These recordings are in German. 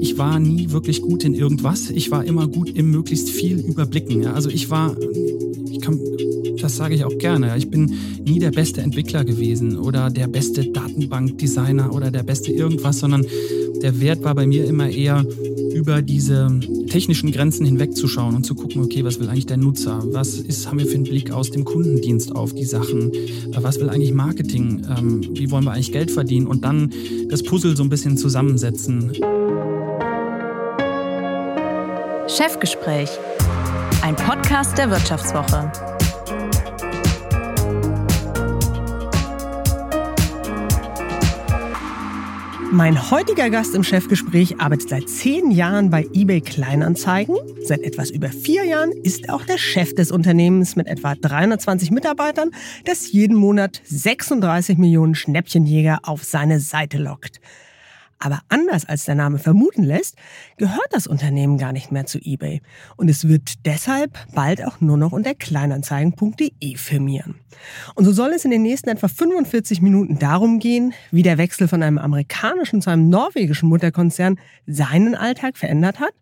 Ich war nie wirklich gut in irgendwas. Ich war immer gut im möglichst viel überblicken. Also ich war, ich kann, das sage ich auch gerne. Ich bin nie der beste Entwickler gewesen oder der beste Datenbankdesigner oder der beste irgendwas, sondern der Wert war bei mir immer eher über diese technischen Grenzen hinwegzuschauen und zu gucken, okay, was will eigentlich der Nutzer? Was ist, haben wir für einen Blick aus dem Kundendienst auf die Sachen? Was will eigentlich Marketing? Ähm, wie wollen wir eigentlich Geld verdienen? Und dann das Puzzle so ein bisschen zusammensetzen. Chefgespräch, ein Podcast der Wirtschaftswoche. Mein heutiger Gast im Chefgespräch arbeitet seit zehn Jahren bei eBay Kleinanzeigen. Seit etwas über vier Jahren ist auch der Chef des Unternehmens mit etwa 320 Mitarbeitern, das jeden Monat 36 Millionen Schnäppchenjäger auf seine Seite lockt. Aber anders als der Name vermuten lässt, gehört das Unternehmen gar nicht mehr zu eBay. Und es wird deshalb bald auch nur noch unter kleinanzeigen.de firmieren. Und so soll es in den nächsten etwa 45 Minuten darum gehen, wie der Wechsel von einem amerikanischen zu einem norwegischen Mutterkonzern seinen Alltag verändert hat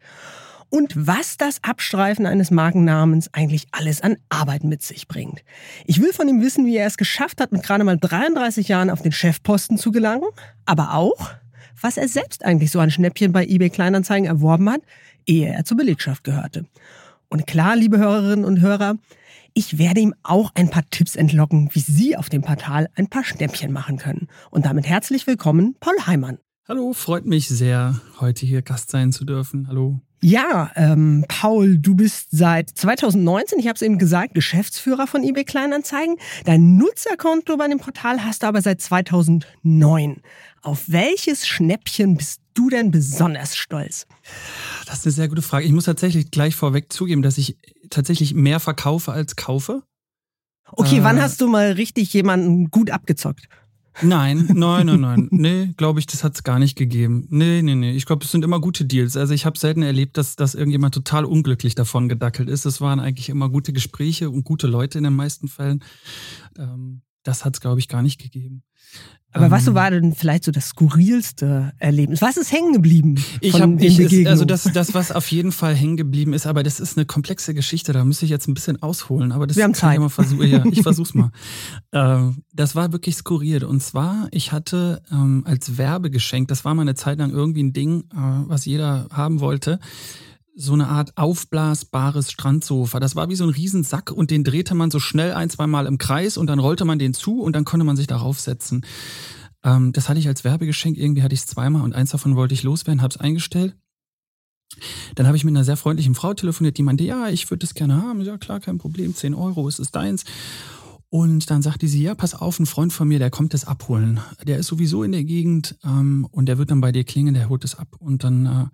und was das Abstreifen eines Markennamens eigentlich alles an Arbeit mit sich bringt. Ich will von ihm wissen, wie er es geschafft hat, mit gerade mal 33 Jahren auf den Chefposten zu gelangen, aber auch, was er selbst eigentlich so ein Schnäppchen bei eBay Kleinanzeigen erworben hat, ehe er zur Belegschaft gehörte. Und klar, liebe Hörerinnen und Hörer, ich werde ihm auch ein paar Tipps entlocken, wie Sie auf dem Portal ein paar Schnäppchen machen können. Und damit herzlich willkommen, Paul Heimann. Hallo, freut mich sehr, heute hier Gast sein zu dürfen. Hallo. Ja, ähm, Paul, du bist seit 2019, ich habe es eben gesagt, Geschäftsführer von eBay Kleinanzeigen. Dein Nutzerkonto bei dem Portal hast du aber seit 2009. Auf welches Schnäppchen bist du denn besonders stolz? Das ist eine sehr gute Frage. Ich muss tatsächlich gleich vorweg zugeben, dass ich tatsächlich mehr verkaufe als kaufe. Okay, äh, wann hast du mal richtig jemanden gut abgezockt? Nein, nein, nein, nein. Nee, glaube ich, das hat es gar nicht gegeben. Nee, nee, nee. Ich glaube, es sind immer gute Deals. Also ich habe selten erlebt, dass, dass irgendjemand total unglücklich davon gedackelt ist. Es waren eigentlich immer gute Gespräche und gute Leute in den meisten Fällen. Ähm, das hat es, glaube ich, gar nicht gegeben. Aber was ähm. war denn vielleicht so das skurrilste Erlebnis? Was ist hängen geblieben? Ich habe also das das was auf jeden Fall hängen geblieben ist, aber das ist eine komplexe Geschichte, da müsste ich jetzt ein bisschen ausholen, aber das Wir haben Zeit. ich mal versuchen. Ja, ich versuch's mal. ähm, das war wirklich skurril und zwar ich hatte ähm, als Werbegeschenk, das war mal eine Zeit lang irgendwie ein Ding, äh, was jeder haben wollte so eine Art aufblasbares Strandsofa. Das war wie so ein Riesensack und den drehte man so schnell ein, zwei Mal im Kreis und dann rollte man den zu und dann konnte man sich darauf setzen. Ähm, das hatte ich als Werbegeschenk, irgendwie hatte ich es zweimal und eins davon wollte ich loswerden, habe es eingestellt. Dann habe ich mit einer sehr freundlichen Frau telefoniert, die meinte, ja, ich würde das gerne haben. Ja, klar, kein Problem, 10 Euro, ist es deins. Und dann sagte sie, ja, pass auf, ein Freund von mir, der kommt das abholen. Der ist sowieso in der Gegend ähm, und der wird dann bei dir klingeln, der holt es ab. Und dann äh,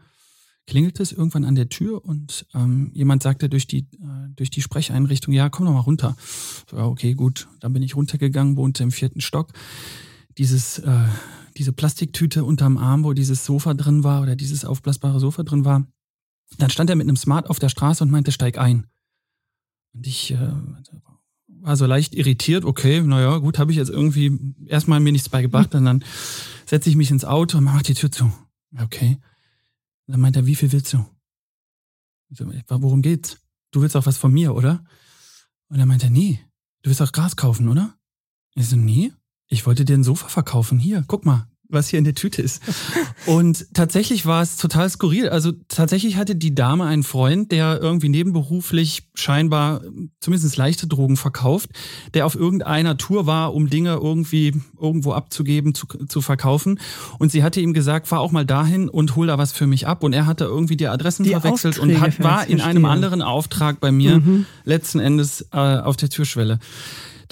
klingelte es irgendwann an der Tür und ähm, jemand sagte durch die, äh, durch die Sprecheinrichtung, ja, komm doch mal runter. So, ja, okay, gut. Dann bin ich runtergegangen, wohnte im vierten Stock. Dieses, äh, diese Plastiktüte unterm Arm, wo dieses Sofa drin war oder dieses aufblasbare Sofa drin war. Dann stand er mit einem Smart auf der Straße und meinte, steig ein. Und ich äh, war so leicht irritiert, okay, naja, gut, habe ich jetzt irgendwie erstmal mir nichts beigebracht und dann setze ich mich ins Auto und mache die Tür zu. Okay. Dann meint er, wie viel willst du? Worum geht's? Du willst auch was von mir, oder? Und dann meint er, nee, du willst auch Gras kaufen, oder? Ich so, nee, ich wollte dir ein Sofa verkaufen. Hier, guck mal, was hier in der Tüte ist. Und tatsächlich war es total skurril. Also tatsächlich hatte die Dame einen Freund, der irgendwie nebenberuflich scheinbar zumindest leichte Drogen verkauft, der auf irgendeiner Tour war, um Dinge irgendwie irgendwo abzugeben, zu, zu verkaufen. Und sie hatte ihm gesagt, fahr auch mal dahin und hol da was für mich ab. Und er hatte irgendwie die Adressen die verwechselt Aufträge und hat, war in einem anderen Auftrag bei mir mhm. letzten Endes äh, auf der Türschwelle.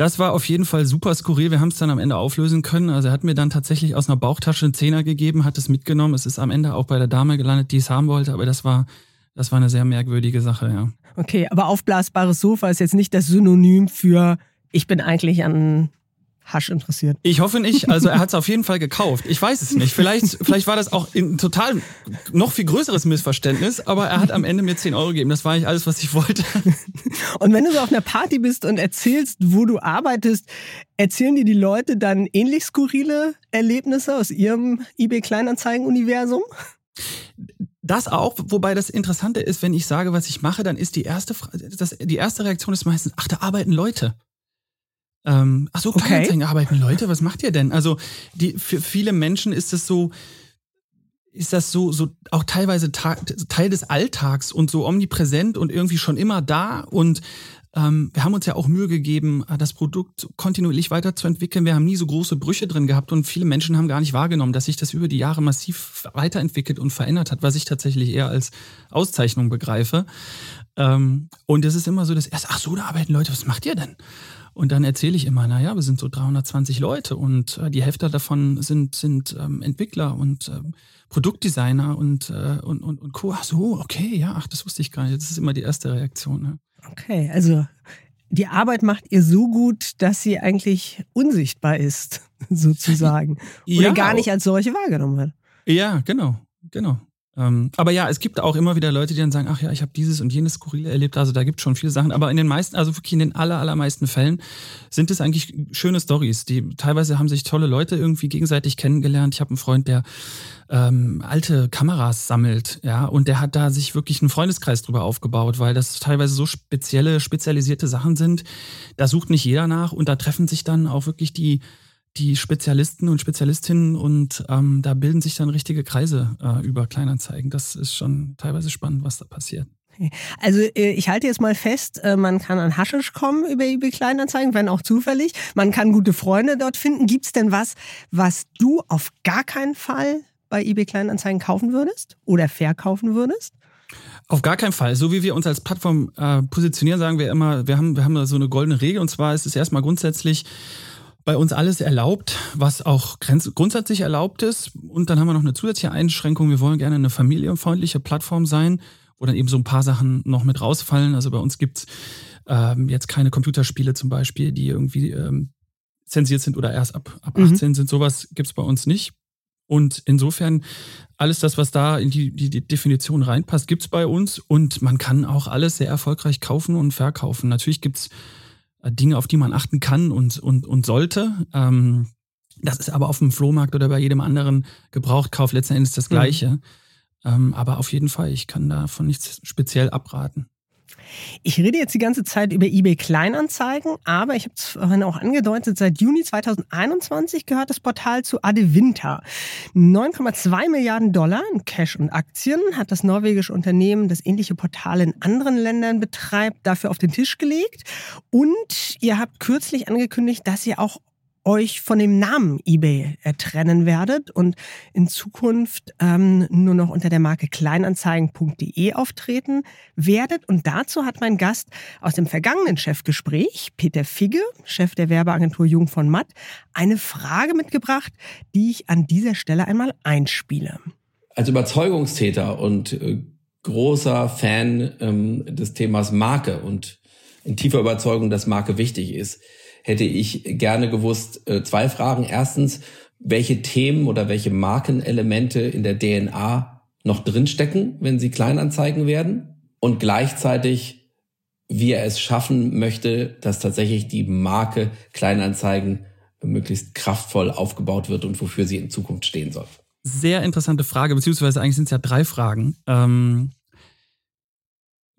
Das war auf jeden Fall super skurril. Wir haben es dann am Ende auflösen können. Also er hat mir dann tatsächlich aus einer Bauchtasche einen Zehner gegeben, hat es mitgenommen. Es ist am Ende auch bei der Dame gelandet, die es haben wollte, aber das war, das war eine sehr merkwürdige Sache, ja. Okay, aber aufblasbares Sofa ist jetzt nicht das Synonym für ich bin eigentlich an Hasch interessiert. Ich hoffe nicht. Also er hat es auf jeden Fall gekauft. Ich weiß es nicht. Vielleicht, vielleicht war das auch ein total noch viel größeres Missverständnis, aber er hat am Ende mir 10 Euro gegeben. Das war eigentlich alles, was ich wollte. Und wenn du so auf einer Party bist und erzählst, wo du arbeitest, erzählen dir die Leute dann ähnlich skurrile Erlebnisse aus ihrem eBay Kleinanzeigen-Universum? Das auch, wobei das Interessante ist, wenn ich sage, was ich mache, dann ist die erste, das, die erste Reaktion ist meistens, ach, da arbeiten Leute. Ähm, ach so, Kleinanzeigen okay. arbeiten Leute, was macht ihr denn? Also die, für viele Menschen ist es so, ist das so, so auch teilweise Teil des Alltags und so omnipräsent und irgendwie schon immer da und ähm, wir haben uns ja auch Mühe gegeben, äh, das Produkt kontinuierlich weiterzuentwickeln. Wir haben nie so große Brüche drin gehabt und viele Menschen haben gar nicht wahrgenommen, dass sich das über die Jahre massiv weiterentwickelt und verändert hat, was ich tatsächlich eher als Auszeichnung begreife. Ähm, und es ist immer so, dass erst, ach so, da arbeiten Leute, was macht ihr denn? Und dann erzähle ich immer, naja, wir sind so 320 Leute und äh, die Hälfte davon sind, sind ähm, Entwickler und ähm, Produktdesigner und, äh, und, und, und Co. Ach so, okay, ja, ach, das wusste ich gar nicht. Das ist immer die erste Reaktion. Ne? Okay, also die Arbeit macht ihr so gut, dass sie eigentlich unsichtbar ist, sozusagen. Oder ja, gar nicht als solche wahrgenommen wird. Ja, genau, genau. Ähm, aber ja, es gibt auch immer wieder Leute, die dann sagen, ach ja, ich habe dieses und jenes Skurrile erlebt. Also da gibt es schon viele Sachen. Aber in den meisten, also wirklich in den aller, allermeisten Fällen sind es eigentlich schöne Stories. Die teilweise haben sich tolle Leute irgendwie gegenseitig kennengelernt. Ich habe einen Freund, der ähm, alte Kameras sammelt, ja, und der hat da sich wirklich einen Freundeskreis drüber aufgebaut, weil das teilweise so spezielle, spezialisierte Sachen sind. Da sucht nicht jeder nach und da treffen sich dann auch wirklich die die Spezialisten und Spezialistinnen und ähm, da bilden sich dann richtige Kreise äh, über Kleinanzeigen. Das ist schon teilweise spannend, was da passiert. Also äh, ich halte jetzt mal fest, äh, man kann an Haschisch kommen über eBay Kleinanzeigen, wenn auch zufällig. Man kann gute Freunde dort finden. Gibt es denn was, was du auf gar keinen Fall bei eBay Kleinanzeigen kaufen würdest oder verkaufen würdest? Auf gar keinen Fall. So wie wir uns als Plattform äh, positionieren, sagen wir immer, wir haben, wir haben da so eine goldene Regel und zwar ist es erstmal grundsätzlich bei uns alles erlaubt, was auch grundsätzlich erlaubt ist. Und dann haben wir noch eine zusätzliche Einschränkung. Wir wollen gerne eine familienfreundliche Plattform sein, wo dann eben so ein paar Sachen noch mit rausfallen. Also bei uns gibt's ähm, jetzt keine Computerspiele zum Beispiel, die irgendwie ähm, zensiert sind oder erst ab, ab 18 mhm. sind. Sowas gibt's bei uns nicht. Und insofern, alles das, was da in die, die, die Definition reinpasst, gibt's bei uns. Und man kann auch alles sehr erfolgreich kaufen und verkaufen. Natürlich gibt's Dinge, auf die man achten kann und, und, und sollte. Ähm, das ist aber auf dem Flohmarkt oder bei jedem anderen Gebrauchtkauf letzten Endes das mhm. Gleiche. Mhm. Ähm, aber auf jeden Fall, ich kann davon nichts speziell abraten. Ich rede jetzt die ganze Zeit über eBay Kleinanzeigen, aber ich habe es vorhin auch angedeutet, seit Juni 2021 gehört das Portal zu Adevinta. 9,2 Milliarden Dollar in Cash und Aktien hat das norwegische Unternehmen, das ähnliche Portale in anderen Ländern betreibt, dafür auf den Tisch gelegt. Und ihr habt kürzlich angekündigt, dass ihr auch euch von dem Namen eBay trennen werdet und in Zukunft ähm, nur noch unter der Marke kleinanzeigen.de auftreten werdet. Und dazu hat mein Gast aus dem vergangenen Chefgespräch, Peter Figge, Chef der Werbeagentur Jung von Matt, eine Frage mitgebracht, die ich an dieser Stelle einmal einspiele. Als Überzeugungstäter und äh, großer Fan ähm, des Themas Marke und in tiefer Überzeugung, dass Marke wichtig ist, hätte ich gerne gewusst, äh, zwei Fragen. Erstens, welche Themen oder welche Markenelemente in der DNA noch drinstecken, wenn sie Kleinanzeigen werden? Und gleichzeitig, wie er es schaffen möchte, dass tatsächlich die Marke Kleinanzeigen möglichst kraftvoll aufgebaut wird und wofür sie in Zukunft stehen soll. Sehr interessante Frage, beziehungsweise eigentlich sind es ja drei Fragen. Ähm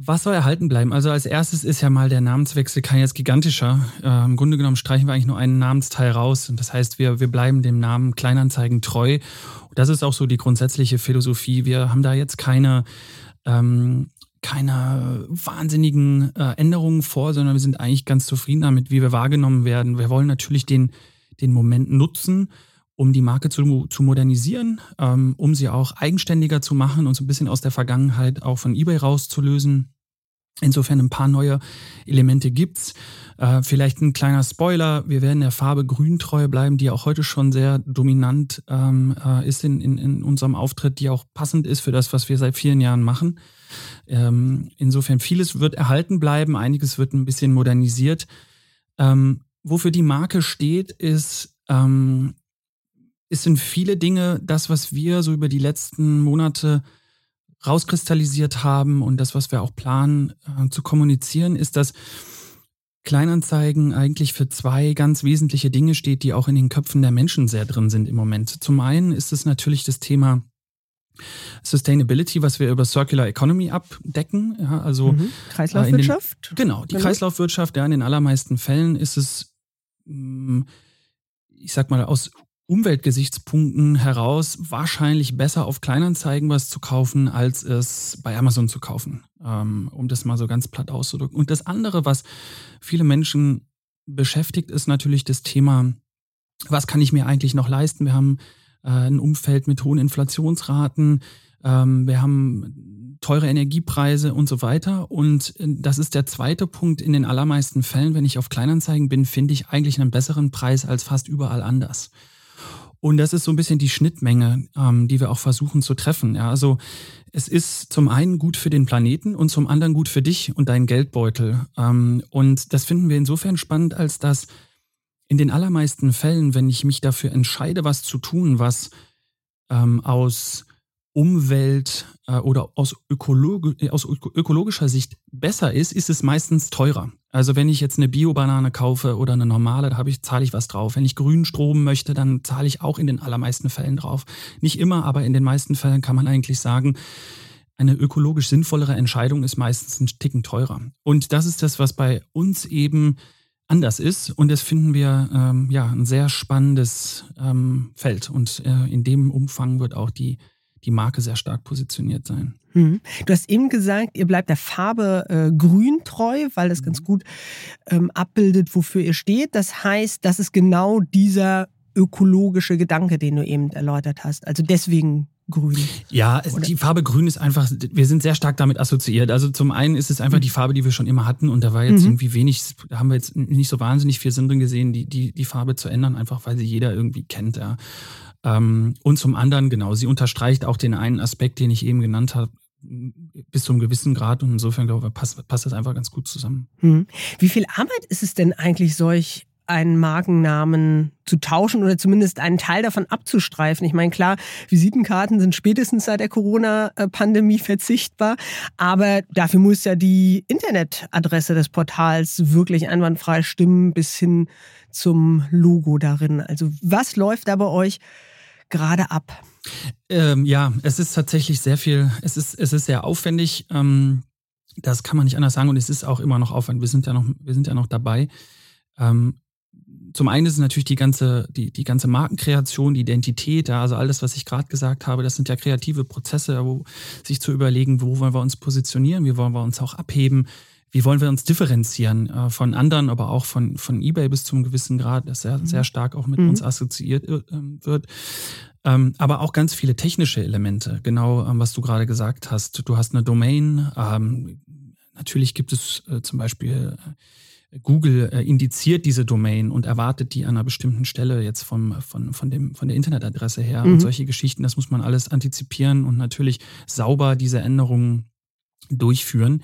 was soll erhalten bleiben? Also als erstes ist ja mal der Namenswechsel kein jetzt gigantischer. Äh, Im Grunde genommen streichen wir eigentlich nur einen Namensteil raus. Und das heißt, wir, wir bleiben dem Namen Kleinanzeigen treu. Das ist auch so die grundsätzliche Philosophie. Wir haben da jetzt keine, ähm, keine wahnsinnigen äh, Änderungen vor, sondern wir sind eigentlich ganz zufrieden damit, wie wir wahrgenommen werden. Wir wollen natürlich den, den Moment nutzen, um die Marke zu, zu modernisieren, ähm, um sie auch eigenständiger zu machen und so ein bisschen aus der Vergangenheit auch von eBay rauszulösen. Insofern ein paar neue Elemente gibt's. Äh, vielleicht ein kleiner Spoiler: Wir werden der Farbe grün treu bleiben, die auch heute schon sehr dominant ähm, äh, ist in, in, in unserem Auftritt, die auch passend ist für das, was wir seit vielen Jahren machen. Ähm, insofern vieles wird erhalten bleiben, einiges wird ein bisschen modernisiert. Ähm, wofür die Marke steht, ist es sind viele Dinge, das, was wir so über die letzten Monate rauskristallisiert haben und das, was wir auch planen äh, zu kommunizieren, ist, dass Kleinanzeigen eigentlich für zwei ganz wesentliche Dinge steht, die auch in den Köpfen der Menschen sehr drin sind im Moment. Zum einen ist es natürlich das Thema Sustainability, was wir über Circular Economy abdecken. Ja, also mhm. Kreislaufwirtschaft. Den, genau, die genau. Kreislaufwirtschaft. Ja, in den allermeisten Fällen ist es, mm, ich sag mal, aus Umweltgesichtspunkten heraus wahrscheinlich besser auf Kleinanzeigen was zu kaufen, als es bei Amazon zu kaufen, ähm, um das mal so ganz platt auszudrücken. Und das andere, was viele Menschen beschäftigt, ist natürlich das Thema, was kann ich mir eigentlich noch leisten? Wir haben äh, ein Umfeld mit hohen Inflationsraten, ähm, wir haben teure Energiepreise und so weiter. Und äh, das ist der zweite Punkt. In den allermeisten Fällen, wenn ich auf Kleinanzeigen bin, finde ich eigentlich einen besseren Preis als fast überall anders. Und das ist so ein bisschen die Schnittmenge, ähm, die wir auch versuchen zu treffen. Ja, also es ist zum einen gut für den Planeten und zum anderen gut für dich und deinen Geldbeutel. Ähm, und das finden wir insofern spannend, als dass in den allermeisten Fällen, wenn ich mich dafür entscheide, was zu tun, was ähm, aus Umwelt äh, oder aus, Ökologi aus ökologischer Sicht besser ist, ist es meistens teurer. Also wenn ich jetzt eine Bio-Banane kaufe oder eine normale, da ich, zahle ich was drauf. Wenn ich grünen Strom möchte, dann zahle ich auch in den allermeisten Fällen drauf. Nicht immer, aber in den meisten Fällen kann man eigentlich sagen, eine ökologisch sinnvollere Entscheidung ist meistens ein Ticken teurer. Und das ist das, was bei uns eben anders ist. Und das finden wir ähm, ja ein sehr spannendes ähm, Feld. Und äh, in dem Umfang wird auch die die Marke sehr stark positioniert sein. Mhm. Du hast eben gesagt, ihr bleibt der Farbe äh, grün treu, weil das ganz mhm. gut ähm, abbildet, wofür ihr steht. Das heißt, das ist genau dieser ökologische Gedanke, den du eben erläutert hast. Also deswegen grün. Ja, Oder? die Farbe grün ist einfach, wir sind sehr stark damit assoziiert. Also zum einen ist es einfach mhm. die Farbe, die wir schon immer hatten und da war jetzt mhm. irgendwie wenig, da haben wir jetzt nicht so wahnsinnig viel Sinn drin gesehen, die, die, die Farbe zu ändern, einfach weil sie jeder irgendwie kennt. Ja. Ähm, und zum anderen, genau, sie unterstreicht auch den einen Aspekt, den ich eben genannt habe, bis zu einem gewissen Grad und insofern glaube ich, passt, passt das einfach ganz gut zusammen. Hm. Wie viel Arbeit ist es denn eigentlich, solch einen Markennamen zu tauschen oder zumindest einen Teil davon abzustreifen. Ich meine, klar, Visitenkarten sind spätestens seit der Corona-Pandemie verzichtbar, aber dafür muss ja die Internetadresse des Portals wirklich einwandfrei stimmen bis hin zum Logo darin. Also was läuft da bei euch gerade ab? Ähm, ja, es ist tatsächlich sehr viel, es ist, es ist sehr aufwendig. Ähm, das kann man nicht anders sagen und es ist auch immer noch aufwendig. Wir sind ja noch, wir sind ja noch dabei. Ähm, zum einen ist natürlich die ganze, die, die ganze Markenkreation, die Identität, ja, also alles, was ich gerade gesagt habe, das sind ja kreative Prozesse, wo sich zu überlegen, wo wollen wir uns positionieren, wie wollen wir uns auch abheben, wie wollen wir uns differenzieren äh, von anderen, aber auch von, von eBay bis zum gewissen Grad, das sehr, sehr stark auch mit mhm. uns assoziiert äh, wird. Ähm, aber auch ganz viele technische Elemente, genau ähm, was du gerade gesagt hast. Du hast eine Domain, ähm, natürlich gibt es äh, zum Beispiel äh, Google äh, indiziert diese Domain und erwartet die an einer bestimmten Stelle jetzt vom, von, von, dem, von der Internetadresse her. Mhm. Und solche Geschichten, das muss man alles antizipieren und natürlich sauber diese Änderungen durchführen.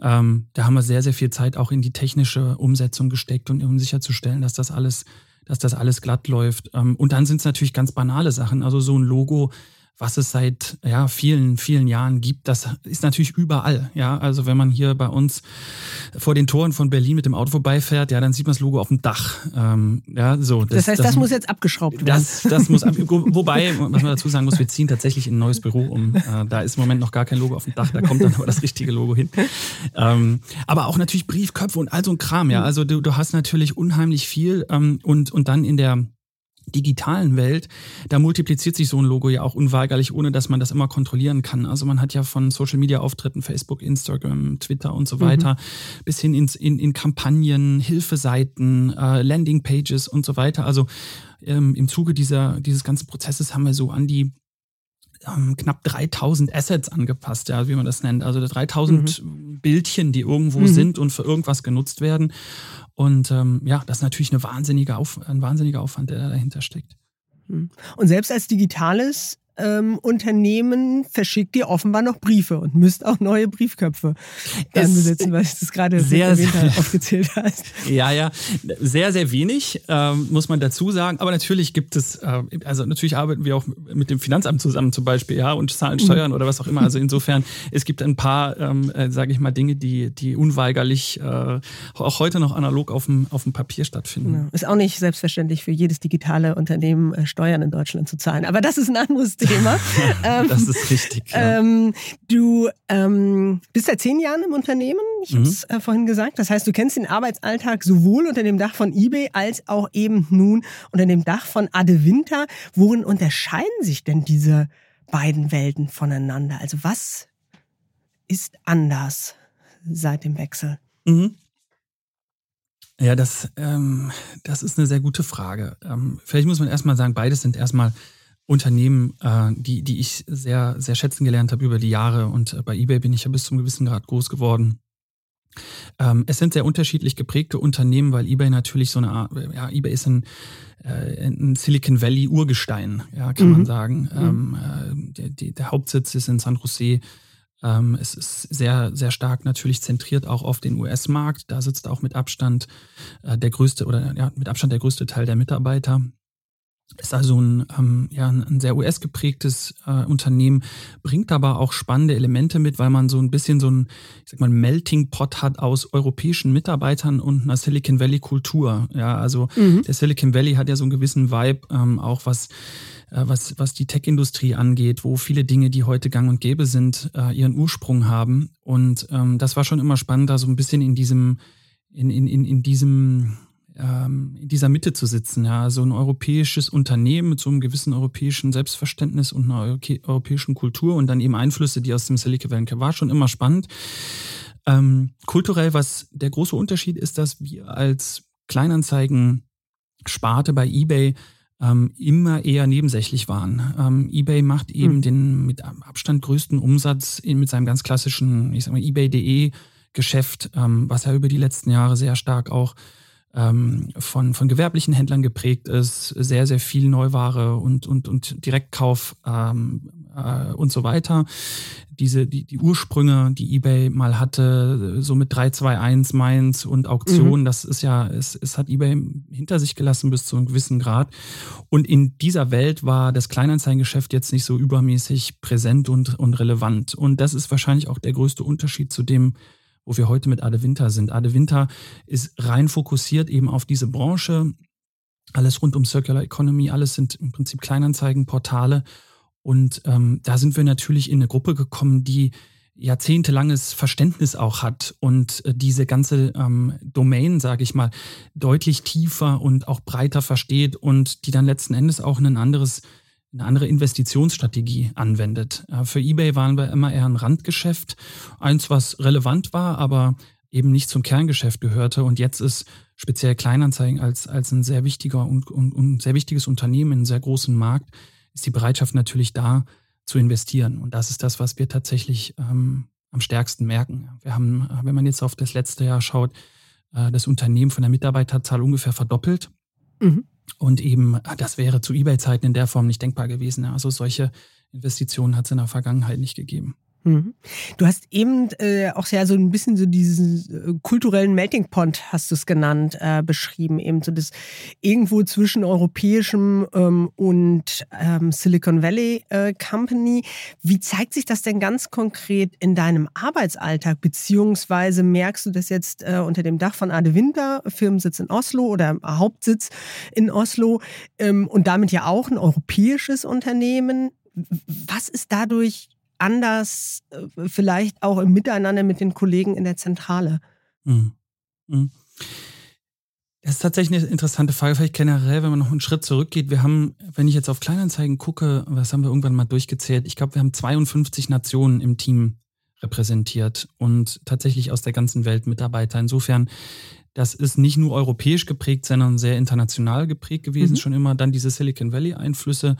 Ähm, da haben wir sehr, sehr viel Zeit auch in die technische Umsetzung gesteckt und um sicherzustellen, dass das alles, dass das alles glatt läuft. Ähm, und dann sind es natürlich ganz banale Sachen. Also so ein Logo was es seit ja, vielen, vielen Jahren gibt, das ist natürlich überall. Ja, also wenn man hier bei uns vor den Toren von Berlin mit dem Auto vorbeifährt, ja, dann sieht man das Logo auf dem Dach. Ähm, ja, so. Das, das heißt, das, das, muss jetzt abgeschraubt werden. Das, das muss, ab, wobei, was man dazu sagen muss, wir ziehen tatsächlich in ein neues Büro um. Äh, da ist im Moment noch gar kein Logo auf dem Dach, da kommt dann aber das richtige Logo hin. Ähm, aber auch natürlich Briefköpfe und all so ein Kram, ja. Also du, du hast natürlich unheimlich viel ähm, und, und dann in der digitalen Welt, da multipliziert sich so ein Logo ja auch unweigerlich, ohne dass man das immer kontrollieren kann. Also man hat ja von Social Media Auftritten, Facebook, Instagram, Twitter und so weiter, mhm. bis hin ins, in, in Kampagnen, Hilfeseiten, äh, Landingpages und so weiter. Also ähm, im Zuge dieser, dieses ganzen Prozesses haben wir so an die ähm, knapp 3000 Assets angepasst, ja, wie man das nennt. Also 3000 mhm. Bildchen, die irgendwo mhm. sind und für irgendwas genutzt werden. Und ähm, ja, das ist natürlich eine wahnsinnige Auf ein wahnsinniger Aufwand, der dahinter steckt. Hm. Und selbst als digitales ähm, Unternehmen verschickt ihr offenbar noch Briefe und müsst auch neue Briefköpfe dann besitzen, weil ich das gerade sehr, sehr aufgezählt hast. Ja, ja, sehr, sehr wenig, ähm, muss man dazu sagen. Aber natürlich gibt es, äh, also natürlich arbeiten wir auch mit dem Finanzamt zusammen zum Beispiel, ja, und zahlen Steuern oder was auch immer. Also insofern, es gibt ein paar, ähm, äh, sage ich mal, Dinge, die, die unweigerlich äh, auch heute noch analog auf dem, auf dem Papier stattfinden. Genau. Ist auch nicht selbstverständlich für jedes digitale Unternehmen äh, Steuern in Deutschland zu zahlen. Aber das ist ein anderes Thema. Thema. Ähm, das ist richtig. Ja. Ähm, du ähm, bist seit zehn Jahren im Unternehmen, ich mhm. habe es äh, vorhin gesagt. Das heißt, du kennst den Arbeitsalltag sowohl unter dem Dach von eBay als auch eben nun unter dem Dach von Ade Winter. Worin unterscheiden sich denn diese beiden Welten voneinander? Also was ist anders seit dem Wechsel? Mhm. Ja, das, ähm, das ist eine sehr gute Frage. Ähm, vielleicht muss man erstmal sagen, beides sind erstmal Unternehmen, äh, die, die ich sehr, sehr schätzen gelernt habe über die Jahre. Und äh, bei eBay bin ich ja bis zum gewissen Grad groß geworden. Ähm, es sind sehr unterschiedlich geprägte Unternehmen, weil eBay natürlich so eine Art, ja, eBay ist ein, äh, ein Silicon Valley Urgestein, ja, kann mhm. man sagen. Mhm. Ähm, äh, der, der, der Hauptsitz ist in San Jose ähm, es ist sehr, sehr stark natürlich zentriert auch auf den US-Markt. Da sitzt auch mit Abstand äh, der größte oder ja, mit Abstand der größte Teil der Mitarbeiter. Ist also ein, ähm, ja, ein sehr US-geprägtes äh, Unternehmen, bringt aber auch spannende Elemente mit, weil man so ein bisschen so ein, ich sag mal, Melting Pot hat aus europäischen Mitarbeitern und einer Silicon Valley-Kultur. Ja, also mhm. der Silicon Valley hat ja so einen gewissen Vibe, ähm, auch was äh, was, was die Tech-Industrie angeht, wo viele Dinge, die heute gang und gäbe sind, äh, ihren Ursprung haben. Und ähm, das war schon immer spannend, da so ein bisschen in diesem, in, in, in, in diesem ähm, in dieser Mitte zu sitzen. Ja, so ein europäisches Unternehmen mit so einem gewissen europäischen Selbstverständnis und einer europäischen Kultur und dann eben Einflüsse, die aus dem Silicon Valley war schon immer spannend. Ähm, kulturell, was der große Unterschied ist, dass wir als Kleinanzeigen Sparte bei eBay ähm, immer eher nebensächlich waren. Ähm, eBay macht eben mhm. den mit Abstand größten Umsatz mit seinem ganz klassischen, ich sag mal, eBay.de Geschäft, ähm, was ja über die letzten Jahre sehr stark auch ähm, von, von gewerblichen Händlern geprägt ist, sehr, sehr viel Neuware und, und, und Direktkauf ähm, äh, und so weiter diese, die, die Ursprünge, die eBay mal hatte, so mit 321 Mainz und Auktionen, mhm. das ist ja, es, es hat eBay hinter sich gelassen bis zu einem gewissen Grad. Und in dieser Welt war das Kleinanzeigengeschäft jetzt nicht so übermäßig präsent und, und relevant. Und das ist wahrscheinlich auch der größte Unterschied zu dem, wo wir heute mit Ade Winter sind. Ade Winter ist rein fokussiert eben auf diese Branche. Alles rund um Circular Economy, alles sind im Prinzip Kleinanzeigenportale. Und ähm, da sind wir natürlich in eine Gruppe gekommen, die jahrzehntelanges Verständnis auch hat und äh, diese ganze ähm, Domain, sage ich mal, deutlich tiefer und auch breiter versteht und die dann letzten Endes auch ein anderes, eine andere Investitionsstrategie anwendet. Für eBay waren wir immer eher ein Randgeschäft, eins, was relevant war, aber eben nicht zum Kerngeschäft gehörte. Und jetzt ist speziell Kleinanzeigen als, als ein sehr wichtiger und, und, und sehr wichtiges Unternehmen in einem sehr großen Markt ist die Bereitschaft natürlich da zu investieren. Und das ist das, was wir tatsächlich ähm, am stärksten merken. Wir haben, wenn man jetzt auf das letzte Jahr schaut, äh, das Unternehmen von der Mitarbeiterzahl ungefähr verdoppelt. Mhm. Und eben, das wäre zu eBay-Zeiten in der Form nicht denkbar gewesen. Also solche Investitionen hat es in der Vergangenheit nicht gegeben. Mhm. Du hast eben äh, auch sehr so ein bisschen so diesen äh, kulturellen Melting Pot, hast du es genannt, äh, beschrieben. Eben so das irgendwo zwischen europäischem ähm, und ähm, Silicon Valley äh, Company. Wie zeigt sich das denn ganz konkret in deinem Arbeitsalltag? Beziehungsweise merkst du das jetzt äh, unter dem Dach von Ade Winter, Firmensitz in Oslo oder Hauptsitz in Oslo ähm, und damit ja auch ein europäisches Unternehmen? Was ist dadurch anders, äh, vielleicht auch im Miteinander mit den Kollegen in der Zentrale? Mhm. Mhm. Das ist tatsächlich eine interessante Frage. Vielleicht generell, wenn man noch einen Schritt zurückgeht. Wir haben, wenn ich jetzt auf Kleinanzeigen gucke, was haben wir irgendwann mal durchgezählt? Ich glaube, wir haben 52 Nationen im Team repräsentiert und tatsächlich aus der ganzen Welt Mitarbeiter. Insofern, das ist nicht nur europäisch geprägt, sondern sehr international geprägt gewesen, mhm. schon immer. Dann diese Silicon Valley-Einflüsse.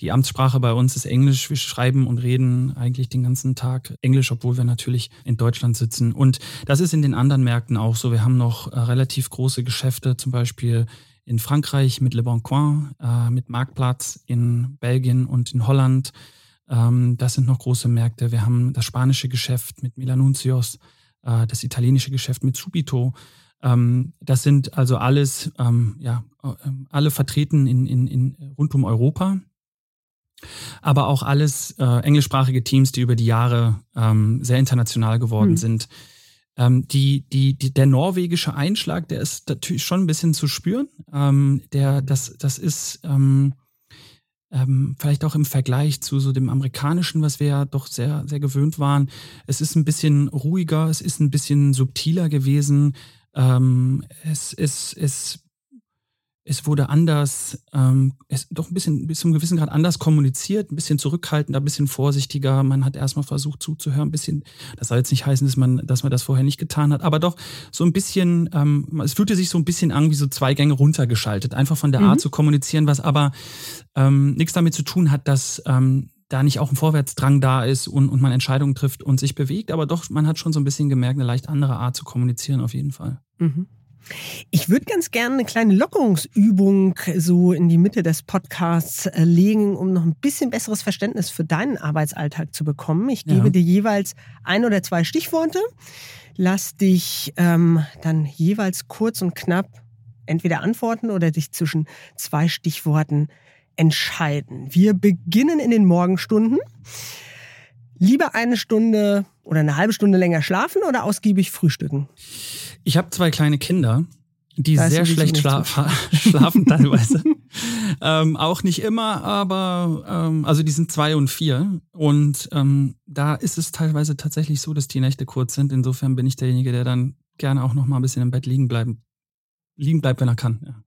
Die Amtssprache bei uns ist Englisch. Wir schreiben und reden eigentlich den ganzen Tag Englisch, obwohl wir natürlich in Deutschland sitzen. Und das ist in den anderen Märkten auch so. Wir haben noch äh, relativ große Geschäfte, zum Beispiel in Frankreich mit Le Bon Coin, äh, mit Marktplatz, in Belgien und in Holland. Ähm, das sind noch große Märkte. Wir haben das spanische Geschäft mit Milanuncios, äh, das italienische Geschäft mit Subito. Ähm, das sind also alles, ähm, ja, alle vertreten in, in, in rund um Europa aber auch alles äh, englischsprachige Teams, die über die Jahre ähm, sehr international geworden mhm. sind. Ähm, die, die, die, der norwegische Einschlag, der ist natürlich schon ein bisschen zu spüren. Ähm, der, das, das ist, ähm, ähm, vielleicht auch im Vergleich zu so dem amerikanischen, was wir ja doch sehr, sehr gewöhnt waren. Es ist ein bisschen ruhiger, es ist ein bisschen subtiler gewesen. Ähm, es, es, es es wurde anders, ähm, es doch ein bisschen bis zum gewissen Grad anders kommuniziert, ein bisschen zurückhaltender, ein bisschen vorsichtiger. Man hat erstmal versucht zuzuhören, ein bisschen, das soll jetzt nicht heißen, dass man, dass man das vorher nicht getan hat, aber doch so ein bisschen, ähm, es fühlte sich so ein bisschen an wie so zwei Gänge runtergeschaltet, einfach von der mhm. Art zu kommunizieren, was aber ähm, nichts damit zu tun hat, dass ähm, da nicht auch ein Vorwärtsdrang da ist und, und man Entscheidungen trifft und sich bewegt, aber doch, man hat schon so ein bisschen gemerkt, eine leicht andere Art zu kommunizieren auf jeden Fall. Mhm. Ich würde ganz gerne eine kleine Lockerungsübung so in die Mitte des Podcasts äh, legen, um noch ein bisschen besseres Verständnis für deinen Arbeitsalltag zu bekommen. Ich gebe ja. dir jeweils ein oder zwei Stichworte. Lass dich ähm, dann jeweils kurz und knapp entweder antworten oder dich zwischen zwei Stichworten entscheiden. Wir beginnen in den Morgenstunden. Lieber eine Stunde oder eine halbe Stunde länger schlafen oder ausgiebig frühstücken? Ich habe zwei kleine Kinder, die weißt sehr schlecht schlafen, schlafen teilweise. ähm, auch nicht immer, aber ähm, also die sind zwei und vier. Und ähm, da ist es teilweise tatsächlich so, dass die Nächte kurz sind. Insofern bin ich derjenige, der dann gerne auch noch mal ein bisschen im Bett liegen bleiben, liegen bleibt, wenn er kann. Ja.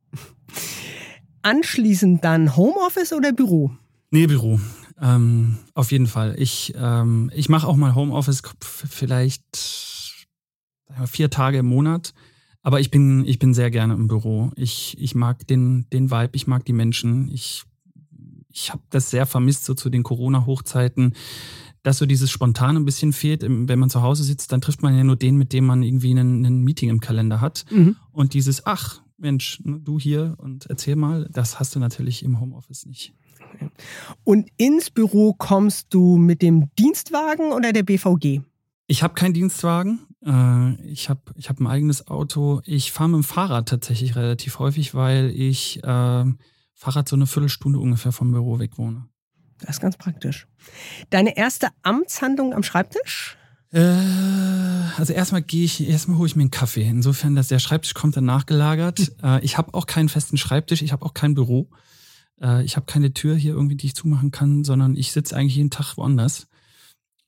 Anschließend dann Homeoffice oder Büro? Nee, Büro. Ähm, auf jeden Fall. Ich, ähm, ich mache auch mal Homeoffice vielleicht vier Tage im Monat. Aber ich bin, ich bin sehr gerne im Büro. Ich, ich mag den, den Vibe, ich mag die Menschen. Ich, ich habe das sehr vermisst, so zu den Corona-Hochzeiten, dass so dieses Spontane ein bisschen fehlt. Wenn man zu Hause sitzt, dann trifft man ja nur den, mit dem man irgendwie einen, einen Meeting im Kalender hat. Mhm. Und dieses, ach, Mensch, du hier und erzähl mal, das hast du natürlich im Homeoffice nicht. Und ins Büro kommst du mit dem Dienstwagen oder der BVG? Ich habe keinen Dienstwagen. Äh, ich habe ich hab ein eigenes Auto. Ich fahre mit dem Fahrrad tatsächlich relativ häufig, weil ich äh, Fahrrad so eine Viertelstunde ungefähr vom Büro weg wohne. Das ist ganz praktisch. Deine erste Amtshandlung am Schreibtisch? Äh, also erstmal gehe ich, erstmal hole ich mir einen Kaffee. Insofern, dass der Schreibtisch kommt dann nachgelagert. Hm. ich habe auch keinen festen Schreibtisch, ich habe auch kein Büro. Äh, ich habe keine Tür hier irgendwie, die ich zumachen kann, sondern ich sitze eigentlich jeden Tag woanders.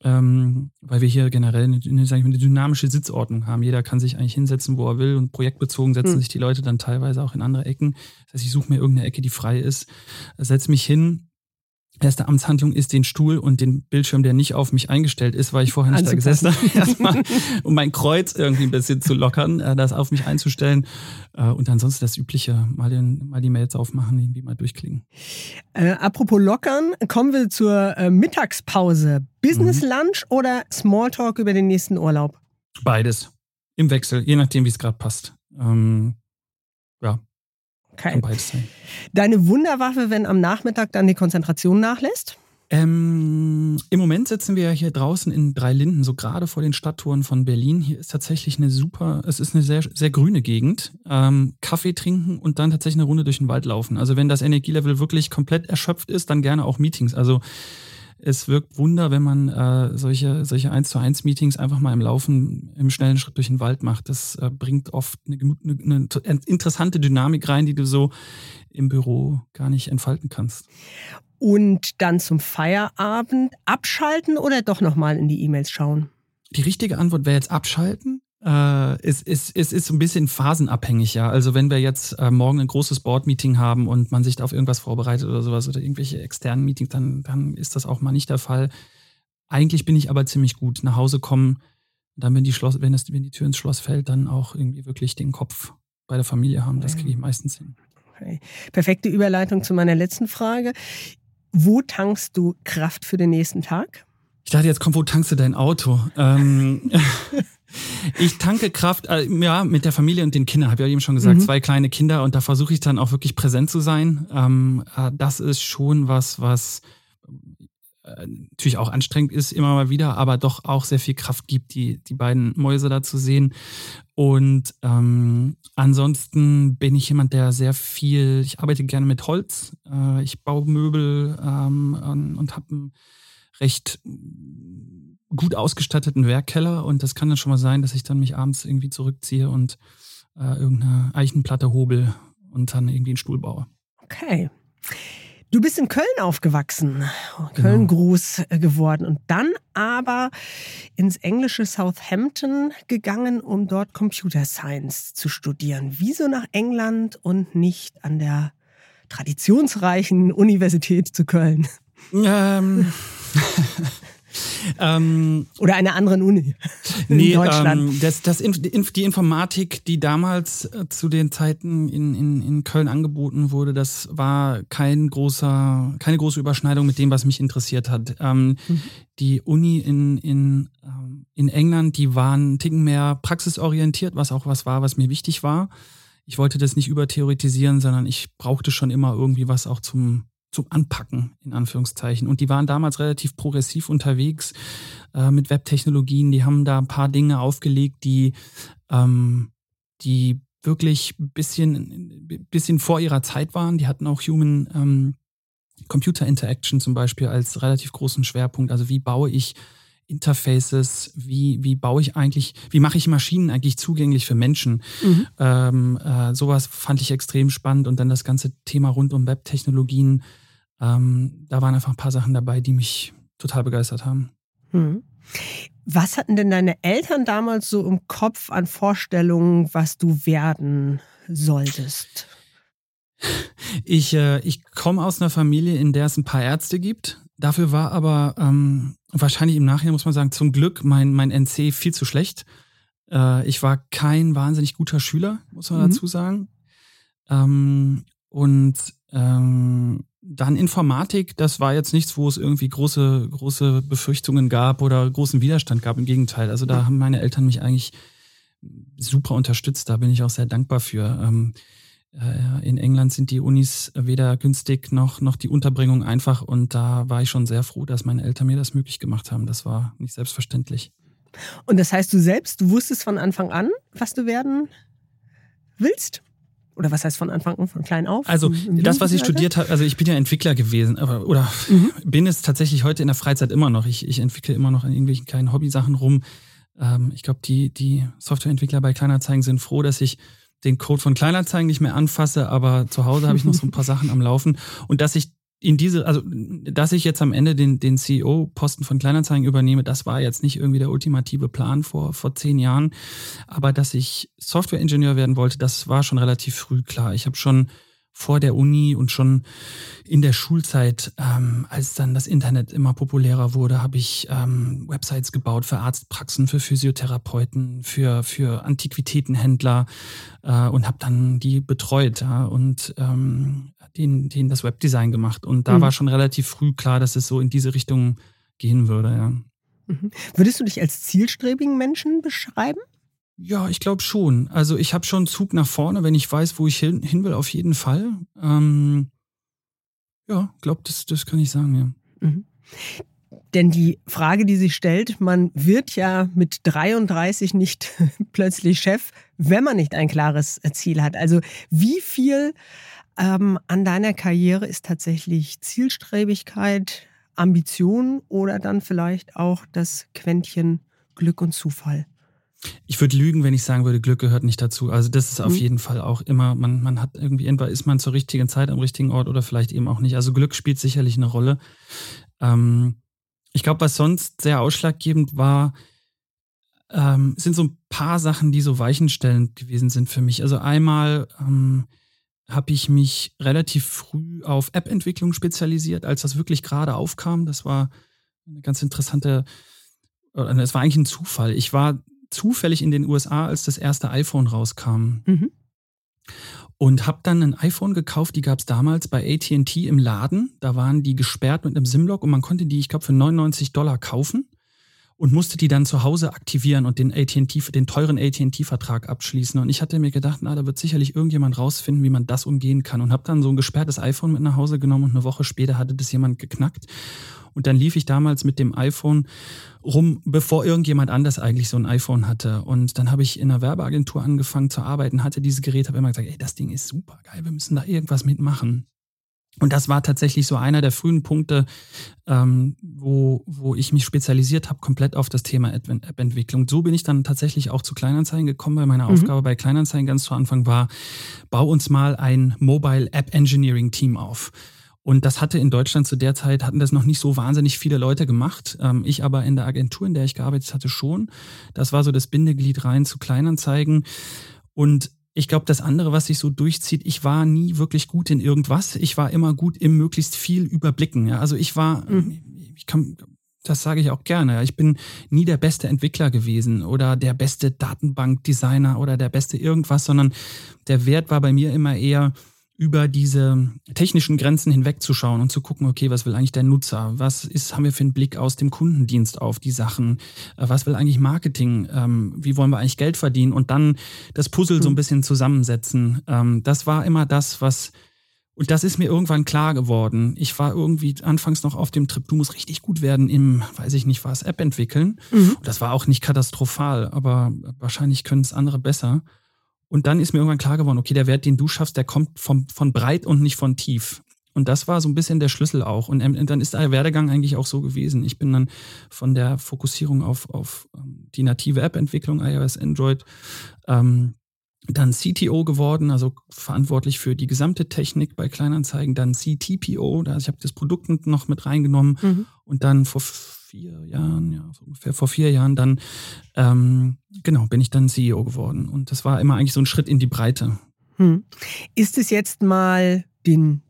Ähm, weil wir hier generell eine, eine, eine, dynamische Sitzordnung haben. Jeder kann sich eigentlich hinsetzen, wo er will und projektbezogen setzen hm. sich die Leute dann teilweise auch in andere Ecken. Das heißt, ich suche mir irgendeine Ecke, die frei ist, setze mich hin, erste Amtshandlung ist den Stuhl und den Bildschirm, der nicht auf mich eingestellt ist, weil ich vorher nicht da gesessen habe, erstmal, um mein Kreuz irgendwie ein bisschen zu lockern, äh, das auf mich einzustellen. Äh, und ansonsten das Übliche, mal, den, mal die Mails aufmachen, irgendwie mal durchklingen. Äh, apropos lockern, kommen wir zur äh, Mittagspause. Business mhm. Lunch oder Smalltalk über den nächsten Urlaub? Beides. Im Wechsel, je nachdem, wie es gerade passt. Ähm, ja, Okay. Deine Wunderwaffe, wenn am Nachmittag dann die Konzentration nachlässt? Ähm, Im Moment sitzen wir ja hier draußen in Drei Linden, so gerade vor den Stadttouren von Berlin. Hier ist tatsächlich eine super, es ist eine sehr, sehr grüne Gegend. Ähm, Kaffee trinken und dann tatsächlich eine Runde durch den Wald laufen. Also wenn das Energielevel wirklich komplett erschöpft ist, dann gerne auch Meetings. Also es wirkt Wunder, wenn man äh, solche, solche 1 zu 1 Meetings einfach mal im Laufen, im schnellen Schritt durch den Wald macht. Das äh, bringt oft eine, eine, eine interessante Dynamik rein, die du so im Büro gar nicht entfalten kannst. Und dann zum Feierabend abschalten oder doch nochmal in die E-Mails schauen? Die richtige Antwort wäre jetzt abschalten. Äh, es, es, es ist so ein bisschen phasenabhängig, ja. Also wenn wir jetzt äh, morgen ein großes Board-Meeting haben und man sich da auf irgendwas vorbereitet oder sowas oder irgendwelche externen Meetings, dann, dann ist das auch mal nicht der Fall. Eigentlich bin ich aber ziemlich gut. Nach Hause kommen, dann, wenn die, Schloss, wenn, es, wenn die Tür ins Schloss fällt, dann auch irgendwie wirklich den Kopf bei der Familie haben. Das kriege ich meistens hin. Okay. Perfekte Überleitung zu meiner letzten Frage. Wo tankst du Kraft für den nächsten Tag? Ich dachte, jetzt kommt, wo tankst du dein Auto? Ähm, Ich tanke Kraft, äh, ja, mit der Familie und den Kindern, habe ich ja eben schon gesagt, mhm. zwei kleine Kinder und da versuche ich dann auch wirklich präsent zu sein. Ähm, äh, das ist schon was, was äh, natürlich auch anstrengend ist, immer mal wieder, aber doch auch sehr viel Kraft gibt, die, die beiden Mäuse da zu sehen. Und ähm, ansonsten bin ich jemand, der sehr viel, ich arbeite gerne mit Holz, äh, ich baue Möbel ähm, und habe ein recht gut ausgestatteten Werkkeller und das kann dann schon mal sein, dass ich dann mich abends irgendwie zurückziehe und äh, irgendeine Eichenplatte hobel und dann irgendwie einen Stuhl baue. Okay. Du bist in Köln aufgewachsen, Köln-Gruß genau. geworden und dann aber ins englische Southampton gegangen, um dort Computer Science zu studieren. Wieso nach England und nicht an der traditionsreichen Universität zu Köln? Ähm. Ähm, Oder einer anderen Uni in nee, Deutschland. Ähm, das, das, die Informatik, die damals äh, zu den Zeiten in, in, in Köln angeboten wurde, das war kein großer, keine große Überschneidung mit dem, was mich interessiert hat. Ähm, mhm. Die Uni in, in, ähm, in England, die waren einen Ticken mehr praxisorientiert, was auch was war, was mir wichtig war. Ich wollte das nicht übertheoretisieren, sondern ich brauchte schon immer irgendwie was auch zum zum Anpacken, in Anführungszeichen. Und die waren damals relativ progressiv unterwegs äh, mit Webtechnologien. Die haben da ein paar Dinge aufgelegt, die, ähm, die wirklich ein bisschen, bisschen vor ihrer Zeit waren. Die hatten auch Human ähm, Computer Interaction zum Beispiel als relativ großen Schwerpunkt. Also wie baue ich Interfaces, wie, wie baue ich eigentlich, wie mache ich Maschinen eigentlich zugänglich für Menschen? Mhm. Ähm, äh, sowas fand ich extrem spannend und dann das ganze Thema rund um Webtechnologien ähm, da waren einfach ein paar Sachen dabei, die mich total begeistert haben. Hm. Was hatten denn deine Eltern damals so im Kopf an Vorstellungen, was du werden solltest? Ich, äh, ich komme aus einer Familie, in der es ein paar Ärzte gibt. Dafür war aber ähm, wahrscheinlich im Nachhinein, muss man sagen, zum Glück mein, mein NC viel zu schlecht. Äh, ich war kein wahnsinnig guter Schüler, muss man mhm. dazu sagen. Ähm, und ähm, dann Informatik, das war jetzt nichts, wo es irgendwie große, große Befürchtungen gab oder großen Widerstand gab. Im Gegenteil. Also da haben meine Eltern mich eigentlich super unterstützt. Da bin ich auch sehr dankbar für. Ähm, äh, in England sind die Unis weder günstig noch, noch die Unterbringung einfach. Und da war ich schon sehr froh, dass meine Eltern mir das möglich gemacht haben. Das war nicht selbstverständlich. Und das heißt, du selbst, du wusstest von Anfang an, was du werden willst? Oder was heißt von Anfang an, von klein auf? Also das, was ich studiert habe, also ich bin ja Entwickler gewesen, aber oder mhm. bin es tatsächlich heute in der Freizeit immer noch. Ich, ich entwickle immer noch an irgendwelchen kleinen Hobbysachen rum. Ähm, ich glaube, die, die Softwareentwickler bei Kleinerzeigen sind froh, dass ich den Code von Kleinerzeigen nicht mehr anfasse, aber zu Hause habe ich noch so ein paar Sachen am Laufen und dass ich in diese, also dass ich jetzt am Ende den, den CEO-Posten von Kleinanzeigen übernehme, das war jetzt nicht irgendwie der ultimative Plan vor, vor zehn Jahren. Aber dass ich Software-Ingenieur werden wollte, das war schon relativ früh klar. Ich habe schon vor der Uni und schon in der Schulzeit, ähm, als dann das Internet immer populärer wurde, habe ich ähm, Websites gebaut für Arztpraxen, für Physiotherapeuten, für, für Antiquitätenhändler äh, und habe dann die betreut ja, und ähm, denen, denen das Webdesign gemacht. Und da mhm. war schon relativ früh klar, dass es so in diese Richtung gehen würde. Ja. Mhm. Würdest du dich als zielstrebigen Menschen beschreiben? Ja, ich glaube schon. Also ich habe schon einen Zug nach vorne, wenn ich weiß, wo ich hin, hin will, auf jeden Fall. Ähm, ja, glaube, das, das kann ich sagen, ja. Mhm. Denn die Frage, die sich stellt, man wird ja mit 33 nicht plötzlich Chef, wenn man nicht ein klares Ziel hat. Also wie viel ähm, an deiner Karriere ist tatsächlich Zielstrebigkeit, Ambition oder dann vielleicht auch das Quäntchen Glück und Zufall? Ich würde lügen, wenn ich sagen würde, Glück gehört nicht dazu. Also das ist auf mhm. jeden Fall auch immer, man, man hat irgendwie, entweder ist man zur richtigen Zeit am richtigen Ort oder vielleicht eben auch nicht. Also Glück spielt sicherlich eine Rolle. Ähm, ich glaube, was sonst sehr ausschlaggebend war, ähm, sind so ein paar Sachen, die so weichenstellend gewesen sind für mich. Also einmal ähm, habe ich mich relativ früh auf App-Entwicklung spezialisiert, als das wirklich gerade aufkam. Das war eine ganz interessante, es war eigentlich ein Zufall. Ich war zufällig in den USA, als das erste iPhone rauskam. Mhm. Und habe dann ein iPhone gekauft, die gab es damals bei ATT im Laden. Da waren die gesperrt mit einem SIM-Lock und man konnte die, ich glaube, für 99 Dollar kaufen und musste die dann zu Hause aktivieren und den AT&T, den teuren AT&T-Vertrag abschließen. Und ich hatte mir gedacht, na, da wird sicherlich irgendjemand rausfinden, wie man das umgehen kann. Und habe dann so ein gesperrtes iPhone mit nach Hause genommen und eine Woche später hatte das jemand geknackt. Und dann lief ich damals mit dem iPhone rum, bevor irgendjemand anders eigentlich so ein iPhone hatte. Und dann habe ich in einer Werbeagentur angefangen zu arbeiten, hatte dieses Gerät, habe immer gesagt, ey, das Ding ist super geil, wir müssen da irgendwas mitmachen. Und das war tatsächlich so einer der frühen Punkte, ähm, wo, wo ich mich spezialisiert habe, komplett auf das Thema App-Entwicklung. So bin ich dann tatsächlich auch zu Kleinanzeigen gekommen, weil meine mhm. Aufgabe bei Kleinanzeigen ganz zu Anfang war, bau uns mal ein Mobile App Engineering Team auf. Und das hatte in Deutschland zu der Zeit, hatten das noch nicht so wahnsinnig viele Leute gemacht. Ähm, ich aber in der Agentur, in der ich gearbeitet hatte, schon. Das war so das Bindeglied rein zu Kleinanzeigen. Und ich glaube, das andere, was sich so durchzieht, ich war nie wirklich gut in irgendwas. Ich war immer gut im möglichst viel überblicken. Ja? Also ich war, mhm. ich kann, das sage ich auch gerne. Ich bin nie der beste Entwickler gewesen oder der beste Datenbankdesigner oder der beste irgendwas, sondern der Wert war bei mir immer eher, über diese technischen Grenzen hinwegzuschauen und zu gucken, okay, was will eigentlich der Nutzer? Was ist, haben wir für einen Blick aus dem Kundendienst auf die Sachen? Äh, was will eigentlich Marketing? Ähm, wie wollen wir eigentlich Geld verdienen? Und dann das Puzzle so ein hm. bisschen zusammensetzen. Ähm, das war immer das, was, und das ist mir irgendwann klar geworden. Ich war irgendwie anfangs noch auf dem Trip, du musst richtig gut werden im, weiß ich nicht was, App entwickeln. Mhm. Das war auch nicht katastrophal, aber wahrscheinlich können es andere besser. Und dann ist mir irgendwann klar geworden, okay, der Wert, den du schaffst, der kommt vom, von breit und nicht von tief. Und das war so ein bisschen der Schlüssel auch. Und, ähm, dann ist der Werdegang eigentlich auch so gewesen. Ich bin dann von der Fokussierung auf, auf ähm, die native App-Entwicklung, iOS, Android, ähm, dann CTO geworden, also verantwortlich für die gesamte Technik bei Kleinanzeigen, dann CTPO, also ich habe das Produkt noch mit reingenommen mhm. und dann vor vier Jahren, ja, so ungefähr vor vier Jahren dann, ähm, genau, bin ich dann CEO geworden. Und das war immer eigentlich so ein Schritt in die Breite. Hm. Ist es jetzt mal den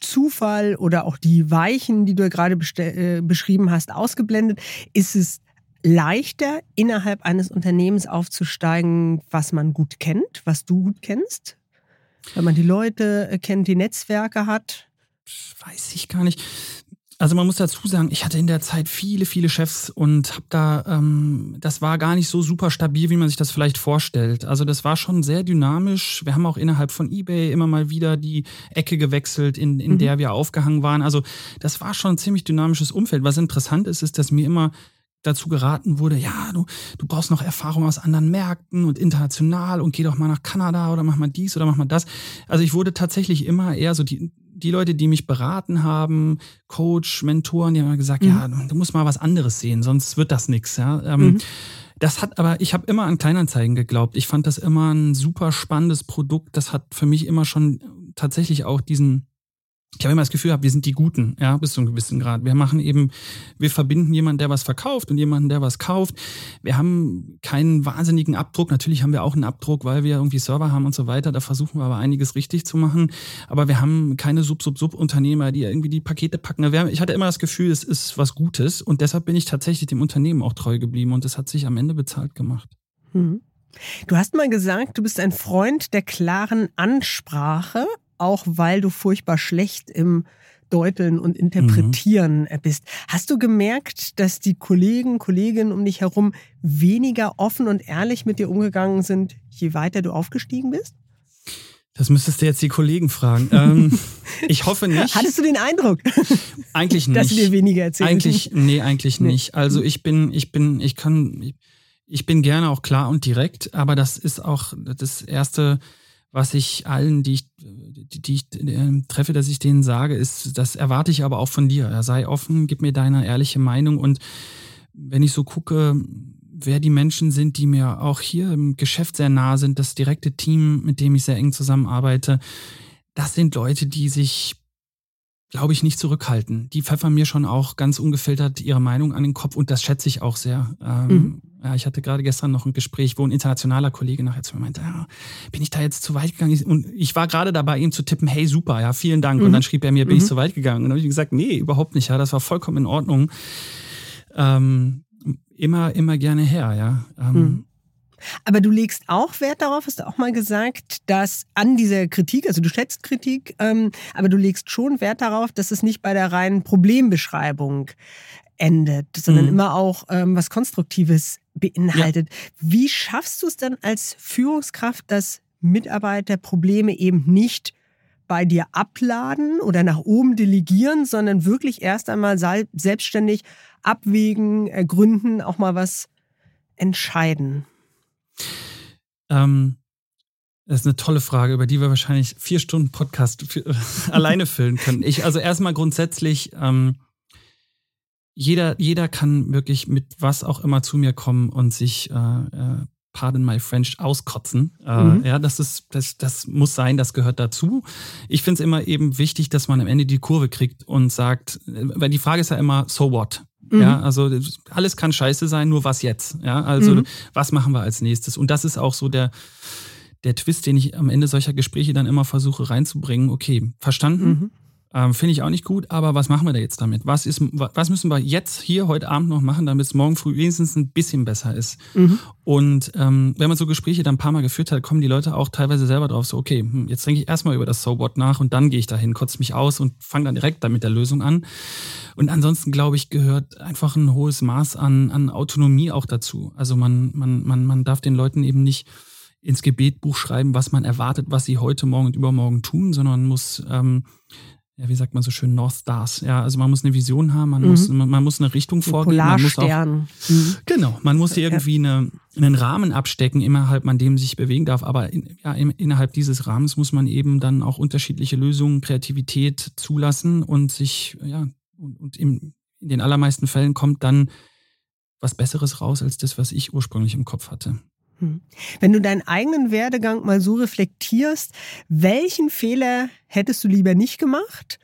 Zufall oder auch die Weichen, die du gerade äh, beschrieben hast, ausgeblendet? Ist es leichter, innerhalb eines Unternehmens aufzusteigen, was man gut kennt, was du gut kennst? Wenn man die Leute äh, kennt, die Netzwerke hat? Weiß ich gar nicht. Also man muss dazu sagen, ich hatte in der Zeit viele, viele Chefs und habe da, ähm, das war gar nicht so super stabil, wie man sich das vielleicht vorstellt. Also das war schon sehr dynamisch. Wir haben auch innerhalb von eBay immer mal wieder die Ecke gewechselt, in, in mhm. der wir aufgehangen waren. Also das war schon ein ziemlich dynamisches Umfeld. Was interessant ist, ist, dass mir immer dazu geraten wurde, ja, du, du brauchst noch Erfahrung aus anderen Märkten und international und geh doch mal nach Kanada oder mach mal dies oder mach mal das. Also ich wurde tatsächlich immer eher so die, die Leute, die mich beraten haben, Coach, Mentoren, die haben gesagt, mhm. ja, du musst mal was anderes sehen, sonst wird das nichts. Ja. Ähm, mhm. Das hat aber, ich habe immer an Kleinanzeigen geglaubt. Ich fand das immer ein super spannendes Produkt. Das hat für mich immer schon tatsächlich auch diesen ich habe immer das Gefühl, wir sind die Guten, ja, bis zu einem gewissen Grad. Wir machen eben, wir verbinden jemanden, der was verkauft und jemanden, der was kauft. Wir haben keinen wahnsinnigen Abdruck. Natürlich haben wir auch einen Abdruck, weil wir irgendwie Server haben und so weiter. Da versuchen wir aber einiges richtig zu machen. Aber wir haben keine Sub-Sub-Sub-Unternehmer, die irgendwie die Pakete packen. Ich hatte immer das Gefühl, es ist was Gutes und deshalb bin ich tatsächlich dem Unternehmen auch treu geblieben und es hat sich am Ende bezahlt gemacht. Mhm. Du hast mal gesagt, du bist ein Freund der klaren Ansprache auch weil du furchtbar schlecht im Deuteln und Interpretieren mhm. bist. Hast du gemerkt, dass die Kollegen, Kolleginnen um dich herum weniger offen und ehrlich mit dir umgegangen sind, je weiter du aufgestiegen bist? Das müsstest du jetzt die Kollegen fragen. ähm, ich hoffe nicht. Hattest du den Eindruck? Eigentlich nicht. Dass sie dir weniger erzählen. Eigentlich, nee, eigentlich nee. nicht. Also ich bin, ich bin, ich kann, ich bin gerne auch klar und direkt, aber das ist auch das erste, was ich allen, die ich, die, ich äh, treffe, dass ich denen sage, ist, das erwarte ich aber auch von dir. Sei offen, gib mir deine ehrliche Meinung und wenn ich so gucke, wer die Menschen sind, die mir auch hier im Geschäft sehr nah sind, das direkte Team, mit dem ich sehr eng zusammenarbeite, das sind Leute, die sich glaube ich, nicht zurückhalten. Die pfeffern mir schon auch ganz ungefiltert ihre Meinung an den Kopf und das schätze ich auch sehr. Ähm, mhm. ja, ich hatte gerade gestern noch ein Gespräch, wo ein internationaler Kollege nachher zu mir meinte, ja, bin ich da jetzt zu weit gegangen? Und ich war gerade dabei, ihm zu tippen, hey, super, ja, vielen Dank. Mhm. Und dann schrieb er mir, bin mhm. ich zu weit gegangen? Und dann habe ich gesagt, nee, überhaupt nicht, ja, das war vollkommen in Ordnung. Ähm, immer, immer gerne her, ja. Ähm, mhm. Aber du legst auch Wert darauf, hast du auch mal gesagt, dass an dieser Kritik, also du schätzt Kritik, ähm, aber du legst schon Wert darauf, dass es nicht bei der reinen Problembeschreibung endet, sondern mhm. immer auch ähm, was Konstruktives beinhaltet. Ja. Wie schaffst du es dann als Führungskraft, dass Mitarbeiter Probleme eben nicht bei dir abladen oder nach oben delegieren, sondern wirklich erst einmal selbstständig abwägen, ergründen, auch mal was entscheiden? Ähm, das ist eine tolle Frage, über die wir wahrscheinlich vier Stunden Podcast für, alleine füllen können. Ich, also erstmal grundsätzlich, ähm, jeder, jeder kann wirklich mit was auch immer zu mir kommen und sich äh, äh, pardon my French, auskotzen. Äh, mhm. ja, das ist, das, das muss sein, das gehört dazu. Ich finde es immer eben wichtig, dass man am Ende die Kurve kriegt und sagt, weil die Frage ist ja immer, so what? Mhm. Ja, also alles kann scheiße sein, nur was jetzt? Ja, also mhm. was machen wir als nächstes? Und das ist auch so der, der Twist, den ich am Ende solcher Gespräche dann immer versuche reinzubringen. Okay, verstanden? Mhm. Ähm, Finde ich auch nicht gut, aber was machen wir da jetzt damit? Was, ist, was müssen wir jetzt hier heute Abend noch machen, damit es morgen früh wenigstens ein bisschen besser ist? Mhm. Und ähm, wenn man so Gespräche dann ein paar Mal geführt hat, kommen die Leute auch teilweise selber drauf, so, okay, hm, jetzt denke ich erstmal über das So What nach und dann gehe ich dahin, kotze mich aus und fange dann direkt damit der Lösung an. Und ansonsten, glaube ich, gehört einfach ein hohes Maß an, an Autonomie auch dazu. Also man, man, man, man darf den Leuten eben nicht ins Gebetbuch schreiben, was man erwartet, was sie heute, morgen und übermorgen tun, sondern muss ähm, ja, wie sagt man so schön, North Stars. Ja, also man muss eine Vision haben, man, mhm. muss, man, man, muss eine Richtung vorgeben. Man muss auch, mhm. Genau, man muss irgendwie eine, einen Rahmen abstecken, innerhalb man dem sich bewegen darf. Aber in, ja, in, innerhalb dieses Rahmens muss man eben dann auch unterschiedliche Lösungen, Kreativität zulassen und sich, ja, und, und im, in den allermeisten Fällen kommt dann was Besseres raus als das, was ich ursprünglich im Kopf hatte. Hm. Wenn du deinen eigenen Werdegang mal so reflektierst, welchen Fehler hättest du lieber nicht gemacht?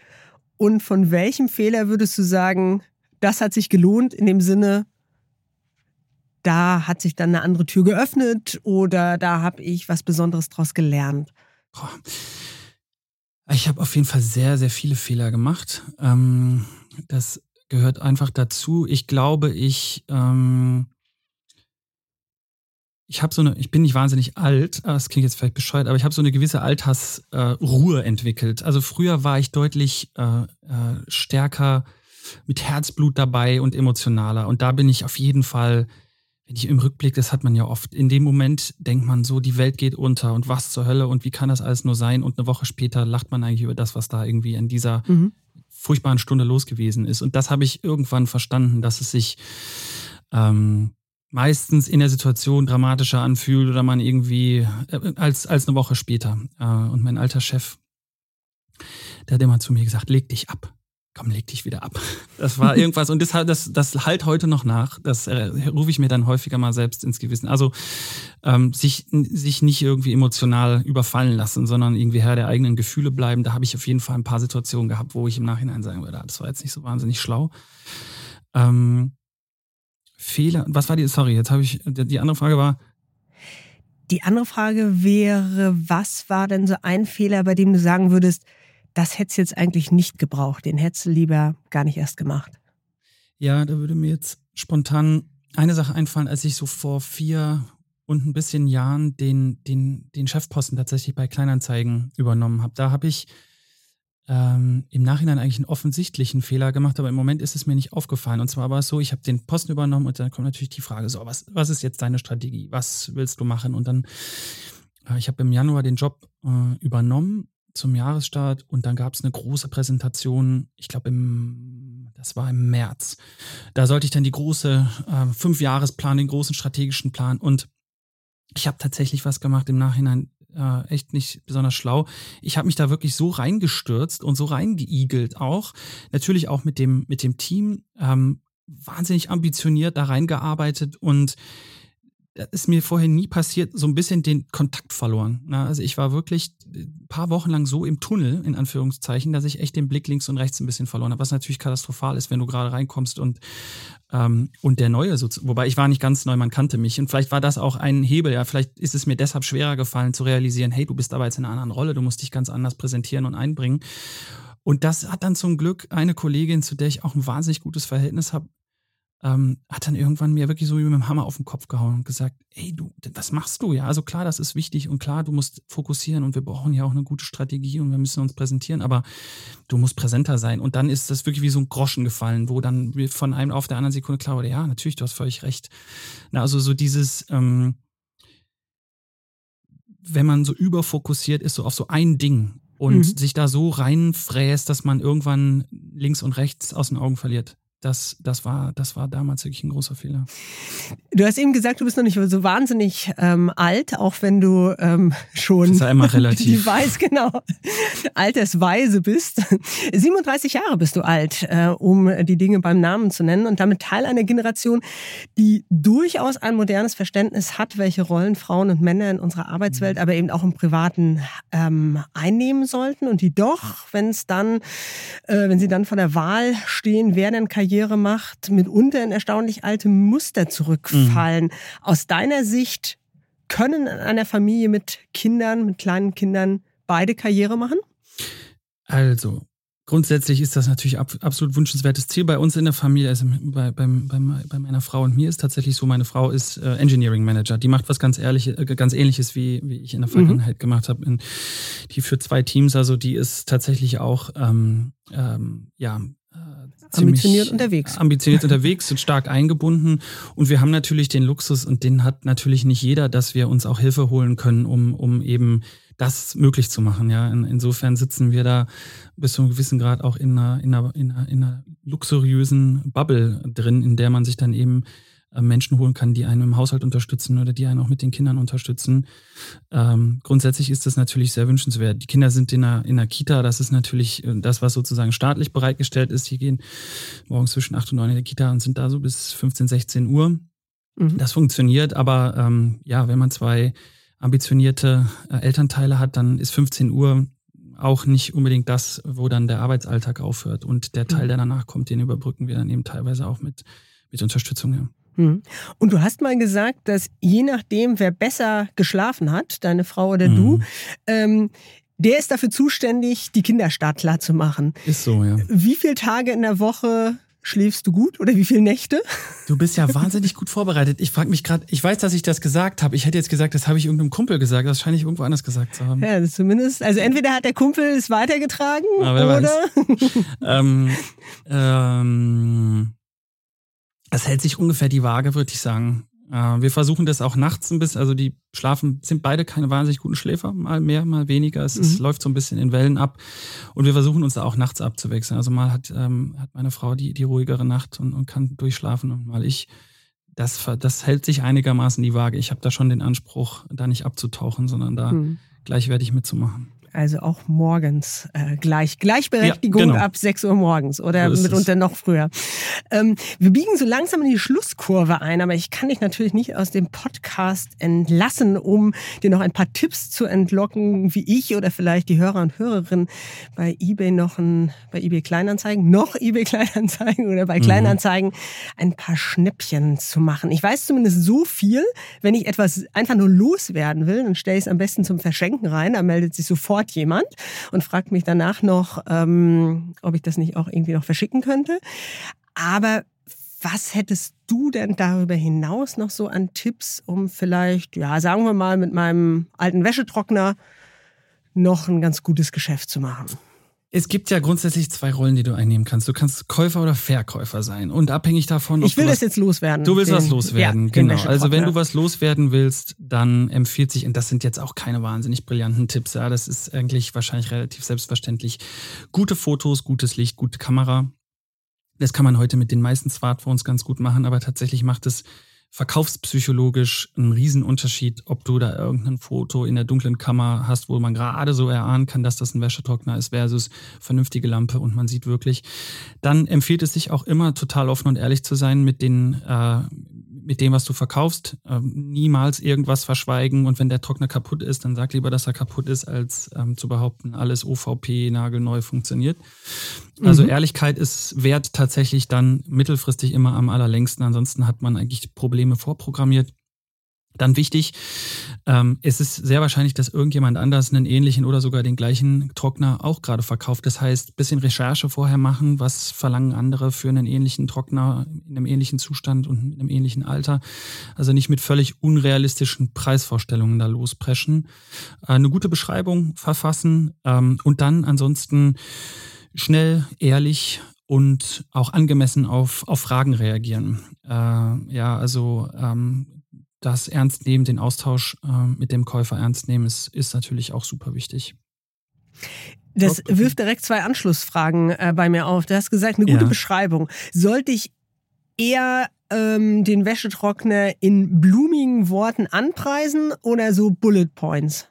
Und von welchem Fehler würdest du sagen, das hat sich gelohnt in dem Sinne, da hat sich dann eine andere Tür geöffnet oder da habe ich was Besonderes draus gelernt? Ich habe auf jeden Fall sehr, sehr viele Fehler gemacht. Ähm, das gehört einfach dazu. Ich glaube, ich ähm, ich habe so eine, ich bin nicht wahnsinnig alt, ah, das klingt jetzt vielleicht bescheuert, aber ich habe so eine gewisse Altersruhe äh, entwickelt. Also früher war ich deutlich äh, äh, stärker mit Herzblut dabei und emotionaler. Und da bin ich auf jeden Fall, wenn ich im Rückblick, das hat man ja oft, in dem Moment denkt man so, die Welt geht unter und was zur Hölle und wie kann das alles nur sein? Und eine Woche später lacht man eigentlich über das, was da irgendwie in dieser mhm. furchtbaren Stunde los gewesen ist. Und das habe ich irgendwann verstanden, dass es sich ähm, meistens in der Situation dramatischer anfühlt oder man irgendwie äh, als, als eine Woche später. Äh, und mein alter Chef, der hat immer zu mir gesagt, leg dich ab. Komm, leg dich wieder ab. Das war irgendwas und das, das, das halt heute noch nach. Das äh, rufe ich mir dann häufiger mal selbst ins Gewissen. Also ähm, sich, sich nicht irgendwie emotional überfallen lassen, sondern irgendwie Herr der eigenen Gefühle bleiben. Da habe ich auf jeden Fall ein paar Situationen gehabt, wo ich im Nachhinein sagen würde, ah, das war jetzt nicht so wahnsinnig schlau. Ähm, Fehler. Was war die? Sorry, jetzt habe ich. Die andere Frage war. Die andere Frage wäre, was war denn so ein Fehler, bei dem du sagen würdest, das hättest jetzt eigentlich nicht gebraucht, den hättest du lieber gar nicht erst gemacht? Ja, da würde mir jetzt spontan eine Sache einfallen, als ich so vor vier und ein bisschen Jahren den, den, den Chefposten tatsächlich bei Kleinanzeigen übernommen habe. Da habe ich ähm, im Nachhinein eigentlich einen offensichtlichen Fehler gemacht, aber im Moment ist es mir nicht aufgefallen. Und zwar war es so, ich habe den Posten übernommen und dann kommt natürlich die Frage, so, was, was ist jetzt deine Strategie? Was willst du machen? Und dann, äh, ich habe im Januar den Job äh, übernommen zum Jahresstart und dann gab es eine große Präsentation, ich glaube im, das war im März. Da sollte ich dann die große äh, Fünfjahresplan, den großen strategischen Plan und ich habe tatsächlich was gemacht im Nachhinein, äh, echt nicht besonders schlau. Ich habe mich da wirklich so reingestürzt und so reingeigelt auch. Natürlich auch mit dem, mit dem Team. Ähm, wahnsinnig ambitioniert da reingearbeitet und das ist mir vorher nie passiert, so ein bisschen den Kontakt verloren. Ne? Also ich war wirklich ein paar Wochen lang so im Tunnel, in Anführungszeichen, dass ich echt den Blick links und rechts ein bisschen verloren habe, was natürlich katastrophal ist, wenn du gerade reinkommst und, ähm, und der Neue, so, wobei ich war nicht ganz neu, man kannte mich. Und vielleicht war das auch ein Hebel, ja, vielleicht ist es mir deshalb schwerer gefallen zu realisieren, hey, du bist aber jetzt in einer anderen Rolle, du musst dich ganz anders präsentieren und einbringen. Und das hat dann zum Glück eine Kollegin, zu der ich auch ein wahnsinnig gutes Verhältnis habe, ähm, hat dann irgendwann mir wirklich so wie mit dem Hammer auf den Kopf gehauen und gesagt, ey, du, was machst du? Ja, also klar, das ist wichtig und klar, du musst fokussieren und wir brauchen ja auch eine gute Strategie und wir müssen uns präsentieren, aber du musst präsenter sein. Und dann ist das wirklich wie so ein Groschen gefallen, wo dann von einem auf der anderen Sekunde klar wurde, ja, natürlich, du hast völlig recht. Na, also so dieses, ähm, wenn man so überfokussiert ist, so auf so ein Ding und mhm. sich da so reinfräst, dass man irgendwann links und rechts aus den Augen verliert das, das, war, das war damals wirklich ein großer Fehler. Du hast eben gesagt, du bist noch nicht so wahnsinnig ähm, alt, auch wenn du ähm, schon das ist ja immer relativ. die weiß, genau, altersweise bist. 37 Jahre bist du alt, äh, um die Dinge beim Namen zu nennen und damit Teil einer Generation, die durchaus ein modernes Verständnis hat, welche Rollen Frauen und Männer in unserer Arbeitswelt, aber eben auch im Privaten ähm, einnehmen sollten und die doch, wenn es dann, äh, wenn sie dann vor der Wahl stehen, wer denn Karriere macht, mitunter in erstaunlich alte Muster zurückfallen. Mhm. Aus deiner Sicht können in einer Familie mit Kindern, mit kleinen Kindern beide Karriere machen? Also, Grundsätzlich ist das natürlich ab, absolut wünschenswertes Ziel bei uns in der Familie. Also bei, bei, bei, bei meiner Frau und mir ist tatsächlich so, meine Frau ist äh, Engineering Manager. Die macht was ganz, ehrlich, äh, ganz ähnliches, wie, wie ich in der mhm. Vergangenheit mhm. gemacht habe. Die für zwei Teams, also die ist tatsächlich auch ähm, ähm, ja, ambitioniert unterwegs. Ambitioniert unterwegs, sind stark eingebunden. Und wir haben natürlich den Luxus, und den hat natürlich nicht jeder, dass wir uns auch Hilfe holen können, um, um eben das möglich zu machen. Ja, In, insofern sitzen wir da bis zu einem gewissen Grad auch in einer, in einer, in einer, in einer luxuriösen Bubble drin, in der man sich dann eben Menschen holen kann, die einen im Haushalt unterstützen oder die einen auch mit den Kindern unterstützen. Ähm, grundsätzlich ist das natürlich sehr wünschenswert. Die Kinder sind in der, in der Kita, das ist natürlich äh, das, was sozusagen staatlich bereitgestellt ist. Die gehen morgens zwischen 8 und 9 in der Kita und sind da so bis 15, 16 Uhr. Mhm. Das funktioniert, aber ähm, ja, wenn man zwei ambitionierte äh, Elternteile hat, dann ist 15 Uhr auch nicht unbedingt das, wo dann der Arbeitsalltag aufhört. Und der Teil, mhm. der danach kommt, den überbrücken wir dann eben teilweise auch mit, mit Unterstützung. Ja. Mhm. Und du hast mal gesagt, dass je nachdem, wer besser geschlafen hat, deine Frau oder mhm. du, ähm, der ist dafür zuständig, die Kinder startklar zu machen. Ist so, ja. Wie viele Tage in der Woche Schläfst du gut oder wie viele Nächte? Du bist ja wahnsinnig gut vorbereitet. Ich frage mich gerade, ich weiß, dass ich das gesagt habe. Ich hätte jetzt gesagt, das habe ich irgendeinem Kumpel gesagt. Das scheine ich irgendwo anders gesagt zu haben. Ja, zumindest. Also entweder hat der Kumpel es weitergetragen oder. ähm, ähm, das hält sich ungefähr die Waage, würde ich sagen. Äh, wir versuchen das auch nachts ein bisschen, also die schlafen, sind beide keine wahnsinnig guten Schläfer, mal mehr, mal weniger. Es, mhm. es läuft so ein bisschen in Wellen ab. Und wir versuchen uns da auch nachts abzuwechseln. Also mal hat, ähm, hat meine Frau die, die ruhigere Nacht und, und kann durchschlafen und mal ich. Das, das hält sich einigermaßen die Waage. Ich habe da schon den Anspruch, da nicht abzutauchen, sondern da mhm. gleich werde ich mitzumachen also auch morgens äh, gleich. Gleichberechtigung ja, genau. ab 6 Uhr morgens oder so mitunter es. noch früher. Ähm, wir biegen so langsam in die Schlusskurve ein, aber ich kann dich natürlich nicht aus dem Podcast entlassen, um dir noch ein paar Tipps zu entlocken, wie ich oder vielleicht die Hörer und Hörerinnen bei eBay noch ein, bei eBay Kleinanzeigen, noch eBay Kleinanzeigen oder bei mhm. Kleinanzeigen ein paar Schnäppchen zu machen. Ich weiß zumindest so viel, wenn ich etwas einfach nur loswerden will, dann stelle ich es am besten zum Verschenken rein, da meldet sich sofort sofort jemand und fragt mich danach noch, ähm, ob ich das nicht auch irgendwie noch verschicken könnte. Aber was hättest du denn darüber hinaus noch so an Tipps, um vielleicht, ja, sagen wir mal, mit meinem alten Wäschetrockner noch ein ganz gutes Geschäft zu machen? Es gibt ja grundsätzlich zwei Rollen, die du einnehmen kannst. Du kannst Käufer oder Verkäufer sein. Und abhängig davon. Ich will das jetzt loswerden. Du willst den, was loswerden, ja, genau. Also wenn du was loswerden willst, dann empfiehlt sich, und das sind jetzt auch keine wahnsinnig brillanten Tipps, ja, das ist eigentlich wahrscheinlich relativ selbstverständlich. Gute Fotos, gutes Licht, gute Kamera. Das kann man heute mit den meisten Smartphones ganz gut machen, aber tatsächlich macht es verkaufspsychologisch ein Riesenunterschied, ob du da irgendein Foto in der dunklen Kammer hast, wo man gerade so erahnen kann, dass das ein Wäschetrockner ist, versus vernünftige Lampe und man sieht wirklich. Dann empfiehlt es sich auch immer total offen und ehrlich zu sein mit den äh, mit dem, was du verkaufst, ähm, niemals irgendwas verschweigen und wenn der Trockner kaputt ist, dann sag lieber, dass er kaputt ist, als ähm, zu behaupten, alles OVP nagelneu funktioniert. Also mhm. Ehrlichkeit ist wert tatsächlich dann mittelfristig immer am allerlängsten. Ansonsten hat man eigentlich Probleme vorprogrammiert. Dann wichtig, ähm, es ist sehr wahrscheinlich, dass irgendjemand anders einen ähnlichen oder sogar den gleichen Trockner auch gerade verkauft. Das heißt, bisschen Recherche vorher machen, was verlangen andere für einen ähnlichen Trockner in einem ähnlichen Zustand und in einem ähnlichen Alter. Also nicht mit völlig unrealistischen Preisvorstellungen da lospreschen. Äh, eine gute Beschreibung verfassen ähm, und dann ansonsten schnell, ehrlich und auch angemessen auf, auf Fragen reagieren. Äh, ja, also ähm, das ernst nehmen, den Austausch äh, mit dem Käufer ernst nehmen, ist, ist natürlich auch super wichtig. Das wirft direkt zwei Anschlussfragen äh, bei mir auf. Du hast gesagt, eine gute ja. Beschreibung. Sollte ich eher ähm, den Wäschetrockner in blumigen Worten anpreisen oder so Bullet Points?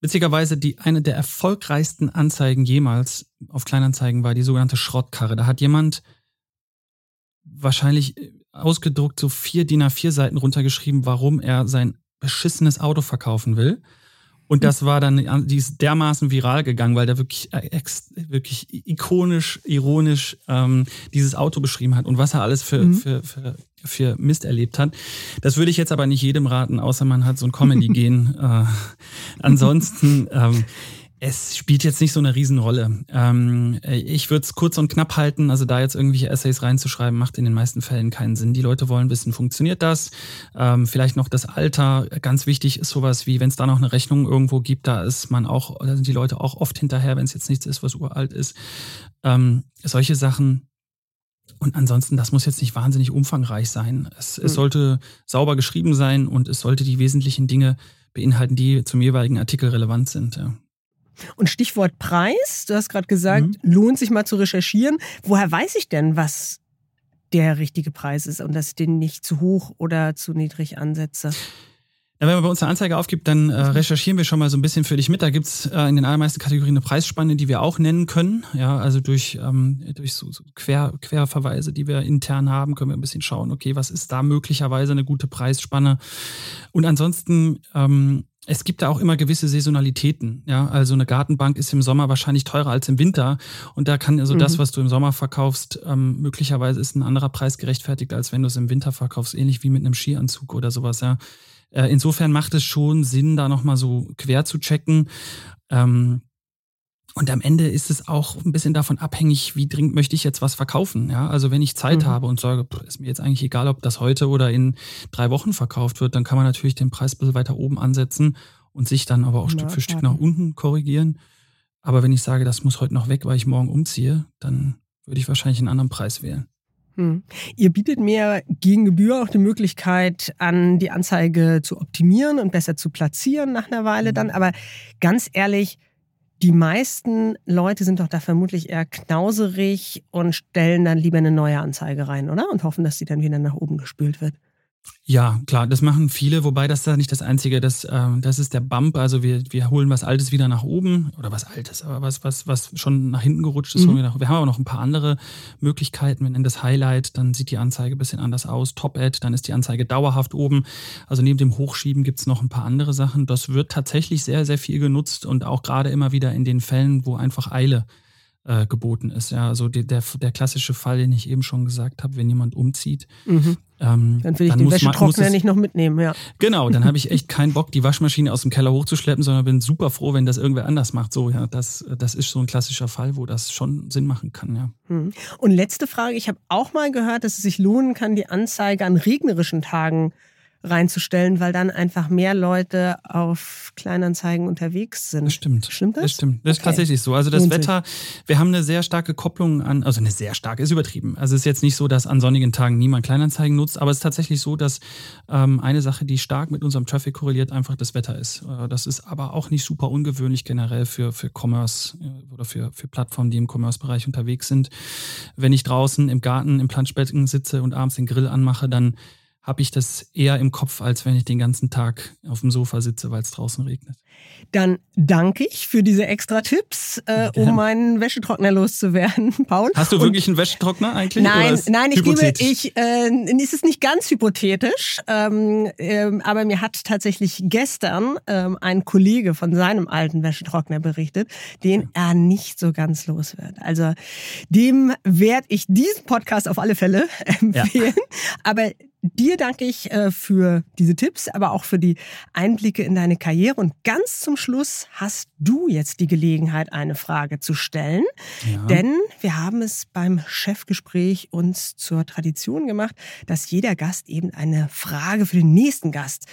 Witzigerweise, die eine der erfolgreichsten Anzeigen jemals auf Kleinanzeigen war die sogenannte Schrottkarre. Da hat jemand wahrscheinlich äh, ausgedruckt so vier DIN A4 Seiten runtergeschrieben, warum er sein beschissenes Auto verkaufen will. Und das war dann, die ist dermaßen viral gegangen, weil der wirklich, äh, wirklich ikonisch, ironisch ähm, dieses Auto beschrieben hat und was er alles für, mhm. für, für, für Mist erlebt hat. Das würde ich jetzt aber nicht jedem raten, außer man hat so ein Comedy-Gen. äh, ansonsten, ähm, es spielt jetzt nicht so eine Riesenrolle. Ähm, ich würde es kurz und knapp halten. Also da jetzt irgendwelche Essays reinzuschreiben, macht in den meisten Fällen keinen Sinn. Die Leute wollen wissen, funktioniert das? Ähm, vielleicht noch das Alter. Ganz wichtig ist sowas wie, wenn es da noch eine Rechnung irgendwo gibt, da ist man auch, da sind die Leute auch oft hinterher, wenn es jetzt nichts ist, was uralt ist. Ähm, solche Sachen. Und ansonsten, das muss jetzt nicht wahnsinnig umfangreich sein. Es, es hm. sollte sauber geschrieben sein und es sollte die wesentlichen Dinge beinhalten, die zum jeweiligen Artikel relevant sind. Ja. Und Stichwort Preis, du hast gerade gesagt, mhm. lohnt sich mal zu recherchieren. Woher weiß ich denn, was der richtige Preis ist und dass ich den nicht zu hoch oder zu niedrig ansetze? Ja, wenn man bei uns eine Anzeige aufgibt, dann äh, recherchieren wir schon mal so ein bisschen für dich mit. Da gibt's äh, in den allermeisten Kategorien eine Preisspanne, die wir auch nennen können. Ja, also durch, ähm, durch so, so Quer, Querverweise, die wir intern haben, können wir ein bisschen schauen, okay, was ist da möglicherweise eine gute Preisspanne. Und ansonsten ähm, es gibt da auch immer gewisse Saisonalitäten. Ja, also eine Gartenbank ist im Sommer wahrscheinlich teurer als im Winter. Und da kann also mhm. das, was du im Sommer verkaufst, ähm, möglicherweise ist ein anderer Preis gerechtfertigt, als wenn du es im Winter verkaufst, ähnlich wie mit einem Skianzug oder sowas. Ja, äh, insofern macht es schon Sinn, da nochmal so quer zu checken. Ähm, und am Ende ist es auch ein bisschen davon abhängig, wie dringend möchte ich jetzt was verkaufen. Ja, also wenn ich Zeit mhm. habe und sage, ist mir jetzt eigentlich egal, ob das heute oder in drei Wochen verkauft wird, dann kann man natürlich den Preis ein bisschen weiter oben ansetzen und sich dann aber auch ja, Stück für Stück nach unten korrigieren. Aber wenn ich sage, das muss heute noch weg, weil ich morgen umziehe, dann würde ich wahrscheinlich einen anderen Preis wählen. Hm. Ihr bietet mir gegen Gebühr auch die Möglichkeit an, die Anzeige zu optimieren und besser zu platzieren nach einer Weile dann. Mhm. Aber ganz ehrlich, die meisten Leute sind doch da vermutlich eher knauserig und stellen dann lieber eine neue Anzeige rein, oder? Und hoffen, dass sie dann wieder nach oben gespült wird. Ja, klar, das machen viele, wobei das da nicht das Einzige, das, äh, das ist der Bump. Also wir, wir holen was Altes wieder nach oben oder was Altes, aber was, was, was schon nach hinten gerutscht ist. Mhm. Wir, nach, wir haben aber noch ein paar andere Möglichkeiten. Wir nennen das Highlight, dann sieht die Anzeige ein bisschen anders aus. Top-Ad, dann ist die Anzeige dauerhaft oben. Also neben dem Hochschieben gibt's noch ein paar andere Sachen. Das wird tatsächlich sehr, sehr viel genutzt und auch gerade immer wieder in den Fällen, wo einfach Eile äh, geboten ist. Ja, also die, der, der klassische Fall, den ich eben schon gesagt habe, wenn jemand umzieht. Mhm. Ähm, dann will ich dann den Wäschetrockner nicht noch mitnehmen, ja. Genau, dann habe ich echt keinen Bock, die Waschmaschine aus dem Keller hochzuschleppen, sondern bin super froh, wenn das irgendwer anders macht. So, ja, das, das ist so ein klassischer Fall, wo das schon Sinn machen kann, ja. Mhm. Und letzte Frage, ich habe auch mal gehört, dass es sich lohnen kann, die Anzeige an regnerischen Tagen reinzustellen, weil dann einfach mehr Leute auf Kleinanzeigen unterwegs sind. Das stimmt. Stimmt das? Das stimmt. Das okay. ist tatsächlich so. Also das Lohnt Wetter, sich. wir haben eine sehr starke Kopplung an, also eine sehr starke, ist übertrieben. Also es ist jetzt nicht so, dass an sonnigen Tagen niemand Kleinanzeigen nutzt, aber es ist tatsächlich so, dass ähm, eine Sache, die stark mit unserem Traffic korreliert, einfach das Wetter ist. Äh, das ist aber auch nicht super ungewöhnlich generell für, für Commerce äh, oder für, für Plattformen, die im Commerce-Bereich unterwegs sind. Wenn ich draußen im Garten im Planschbecken sitze und abends den Grill anmache, dann habe ich das eher im Kopf, als wenn ich den ganzen Tag auf dem Sofa sitze, weil es draußen regnet. Dann danke ich für diese extra Tipps, äh, um meinen Wäschetrockner loszuwerden, Paul. Hast du wirklich einen Wäschetrockner eigentlich? Nein, nein, ich gebe, ich, äh, es ist nicht ganz hypothetisch, ähm, ähm, aber mir hat tatsächlich gestern ähm, ein Kollege von seinem alten Wäschetrockner berichtet, den er nicht so ganz los wird. Also dem werde ich diesen Podcast auf alle Fälle empfehlen. Ja. Aber Dir danke ich äh, für diese Tipps, aber auch für die Einblicke in deine Karriere. Und ganz zum Schluss hast du jetzt die Gelegenheit, eine Frage zu stellen. Ja. Denn wir haben es beim Chefgespräch uns zur Tradition gemacht, dass jeder Gast eben eine Frage für den nächsten Gast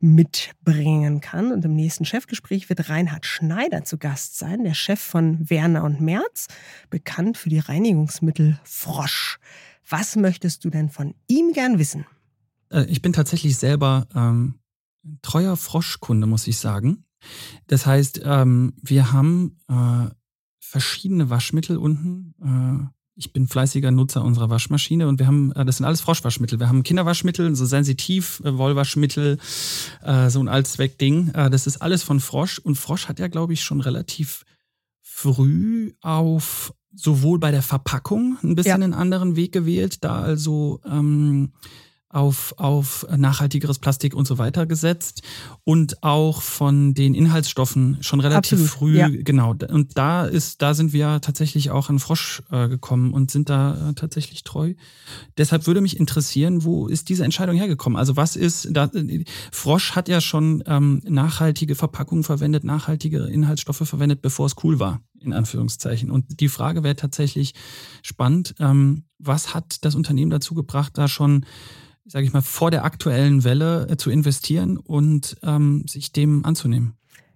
mitbringen kann. Und im nächsten Chefgespräch wird Reinhard Schneider zu Gast sein, der Chef von Werner und Merz, bekannt für die Reinigungsmittel Frosch. Was möchtest du denn von ihm gern wissen? Äh, ich bin tatsächlich selber ähm, treuer Froschkunde, muss ich sagen. Das heißt, ähm, wir haben äh, verschiedene Waschmittel unten. Äh, ich bin fleißiger Nutzer unserer Waschmaschine und wir haben, äh, das sind alles Froschwaschmittel. Wir haben Kinderwaschmittel, so sensitiv, äh, Wollwaschmittel, äh, so ein Allzweckding. Das ist alles von Frosch und Frosch hat ja, glaube ich, schon relativ früh auf sowohl bei der Verpackung ein bisschen ja. einen anderen Weg gewählt, da also ähm, auf, auf nachhaltigeres Plastik und so weiter gesetzt und auch von den Inhaltsstoffen schon relativ Absolut, früh, ja. genau. Und da ist, da sind wir tatsächlich auch an Frosch äh, gekommen und sind da äh, tatsächlich treu. Deshalb würde mich interessieren, wo ist diese Entscheidung hergekommen? Also was ist, da, Frosch hat ja schon ähm, nachhaltige Verpackungen verwendet, nachhaltige Inhaltsstoffe verwendet, bevor es cool war, in Anführungszeichen. Und die Frage wäre tatsächlich spannend, ähm, was hat das Unternehmen dazu gebracht, da schon sage ich mal, vor der aktuellen Welle äh, zu investieren und ähm, sich dem anzunehmen?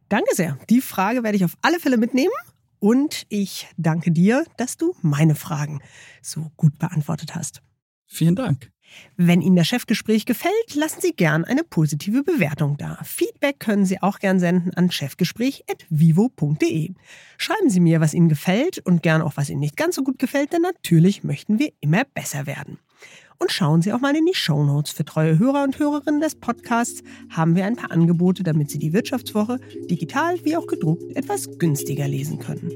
Danke sehr. Die Frage werde ich auf alle Fälle mitnehmen. Und ich danke dir, dass du meine Fragen so gut beantwortet hast. Vielen Dank. Wenn Ihnen das Chefgespräch gefällt, lassen Sie gern eine positive Bewertung da. Feedback können Sie auch gern senden an chefgespräch.vivo.de. Schreiben Sie mir, was Ihnen gefällt und gern auch, was Ihnen nicht ganz so gut gefällt, denn natürlich möchten wir immer besser werden. Und schauen Sie auch mal in die Show Notes. Für treue Hörer und Hörerinnen des Podcasts haben wir ein paar Angebote, damit Sie die Wirtschaftswoche digital wie auch gedruckt etwas günstiger lesen können.